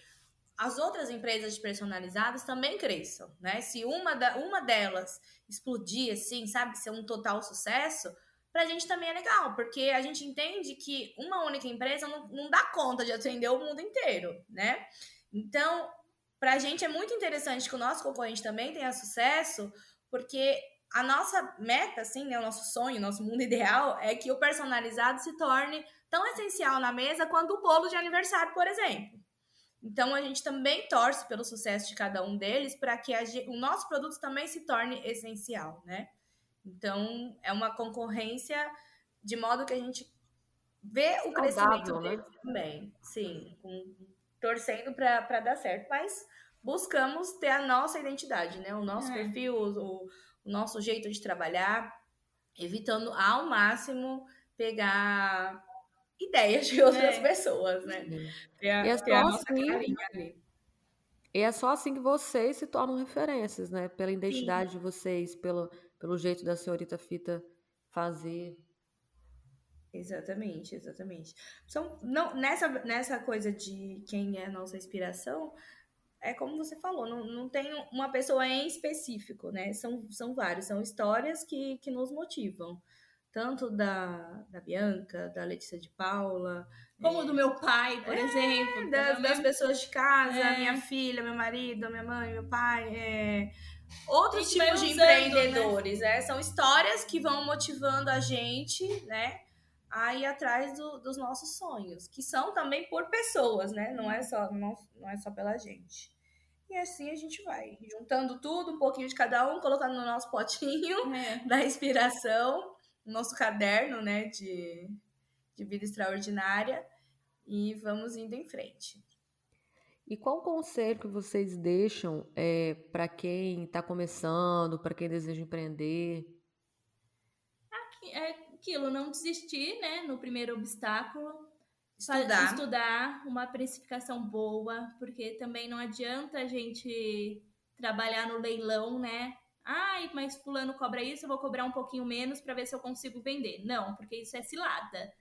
as outras empresas personalizadas também cresçam. Né? Se uma, da, uma delas explodir, assim, sabe, ser um total sucesso, pra gente também é legal, porque a gente entende que uma única empresa não, não dá conta de atender o mundo inteiro, né? Então, pra gente é muito interessante que o nosso concorrente também tenha sucesso, porque a nossa meta, assim, né, o nosso sonho, o nosso mundo ideal é que o personalizado se torne tão essencial na mesa quanto o bolo de aniversário, por exemplo. Então, a gente também torce pelo sucesso de cada um deles para que a, o nosso produto também se torne essencial, né? Então, é uma concorrência de modo que a gente vê o crescimento Saudável, deles né? também. Sim, com, torcendo para dar certo. Mas buscamos ter a nossa identidade, né? O nosso É. perfil, o, o nosso jeito de trabalhar, evitando ao máximo pegar ideias de outras É. pessoas, né? Ter a, E é ter a só nossa assim- carinha ali. E é só assim que vocês se tornam referências, né? Pela identidade de vocês, pelo, pelo jeito da senhorita Fita fazer. Exatamente, exatamente. São, não, nessa, nessa coisa de quem é a nossa inspiração, é como você falou, não, não tem uma pessoa em específico, né? São, são vários, são histórias que, que nos motivam. Tanto da, da Bianca, da Letícia de Paula, Como o do meu pai, por exemplo. das, das pessoas de casa, É. minha filha, meu marido, minha mãe, meu pai, é, outros tipos de né? empreendedores, né? São histórias que vão motivando a gente, né? A ir atrás do- dos nossos sonhos, que são também por pessoas, né? Não é só, não, não é só pela gente. E assim a gente vai, juntando tudo, um pouquinho de cada um, colocando no nosso potinho É. da inspiração, no nosso caderno, né, de, de vida extraordinária, e vamos indo em frente. E qual conselho que vocês deixam é, para quem está começando, para quem deseja empreender? É aquilo, não desistir, né? No primeiro obstáculo. Estudar. Estudar, uma precificação boa, porque também não adianta a gente trabalhar no leilão, né? Ai, mas fulano cobra isso, eu vou cobrar um pouquinho menos para ver se eu consigo vender. Não, porque isso é cilada.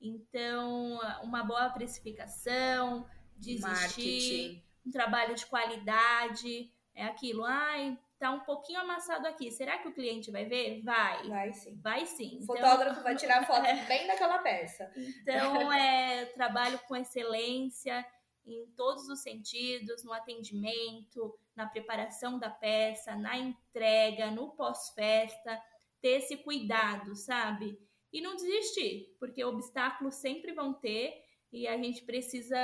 Então, uma boa precificação, desistir, Marketing. um trabalho de qualidade, é aquilo. Ai, tá um pouquinho amassado aqui. Será que o cliente vai ver? Vai. Vai sim. Vai sim. O Então- fotógrafo vai tirar foto bem daquela peça. então, é trabalho com excelência em todos os sentidos, no atendimento, na preparação da peça, na entrega, no pós-festa, ter esse cuidado, sabe? E não desistir, porque obstáculos sempre vão ter e a gente precisa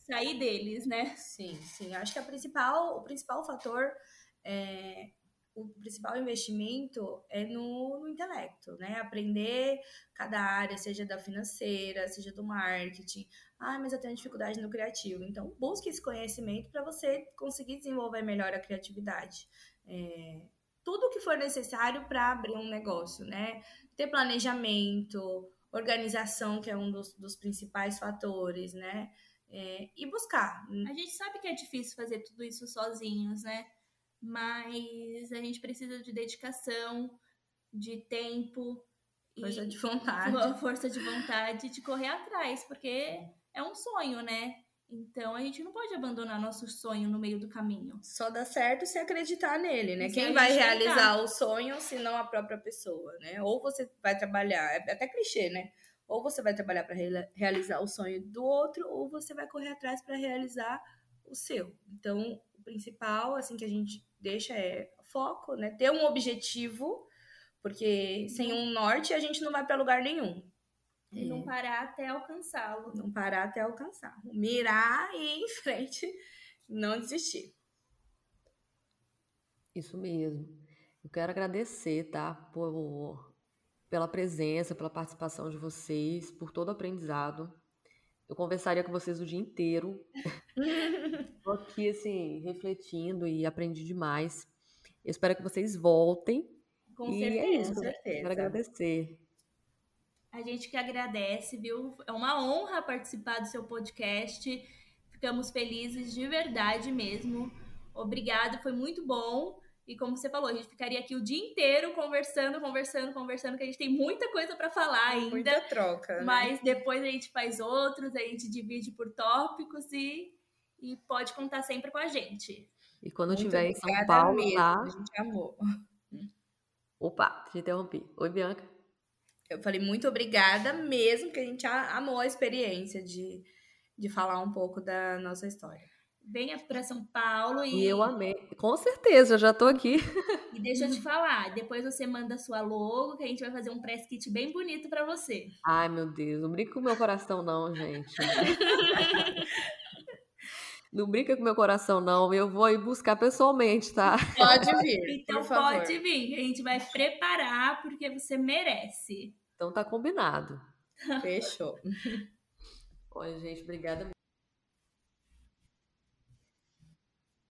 sair deles, né? Sim, sim. Acho que a principal, o principal fator é o principal investimento é no, no, intelecto, né? Aprender cada área, seja da financeira, seja do marketing. Ah, mas eu tenho dificuldade no criativo. Então, busque esse conhecimento para você conseguir desenvolver melhor a criatividade. É, tudo o que for necessário para abrir um negócio, né? Ter planejamento, organização, que é um dos, dos principais fatores, né? É, e buscar. A gente sabe que é difícil fazer tudo isso sozinhos, né? Mas a gente precisa de dedicação, de tempo. Força de vontade. Força de vontade de correr atrás, porque é um sonho, né? Então a gente não pode abandonar nosso sonho no meio do caminho. Só dá certo se acreditar nele, né? Quem vai realizar o sonho se não a própria pessoa, né? Ou você vai trabalhar, é até clichê, né? Ou você vai trabalhar para realizar o sonho do outro, ou você vai correr atrás para realizar o seu. Então, principal, assim, que a gente deixa é foco, né? Ter um objetivo, porque sem um norte a gente não vai para lugar nenhum. E não é. parar até alcançá-lo. Não parar até alcançar. Mirar e ir em frente, não desistir. Isso mesmo. Eu quero agradecer, tá? Por, pela presença, pela participação de vocês, por todo o aprendizado. Eu conversaria com vocês o dia inteiro. Estou aqui, assim, refletindo e aprendi demais. Eu espero que vocês voltem. Com e certeza. É isso, com certeza. Quero agradecer. A gente que agradece, viu? É uma honra participar do seu podcast. Ficamos felizes de verdade mesmo. Obrigada, foi muito bom. E como você falou, a gente ficaria aqui o dia inteiro conversando, conversando, conversando, que a gente tem muita coisa para falar ainda. Muita troca. Né? Mas depois a gente faz outros, a gente divide por tópicos e, e pode contar sempre com a gente. E quando Muito tiver em São Paulo, mesmo, tá? A gente amou. Opa, te interrompi. Oi, Bianca. Eu falei muito obrigada mesmo, que a gente amou a experiência de, de falar um pouco da nossa história venha para São Paulo e... e. eu amei. Com certeza, já tô aqui. E deixa eu te falar, depois você manda a sua logo, que a gente vai fazer um press kit bem bonito para você. Ai, meu Deus, não brinca com o meu coração, não, gente. Não brinca com meu coração, não. Eu vou ir buscar pessoalmente, tá? Pode vir. Então pode vir. A gente vai preparar porque você merece. Então tá combinado. Fechou. Oi, gente, obrigada.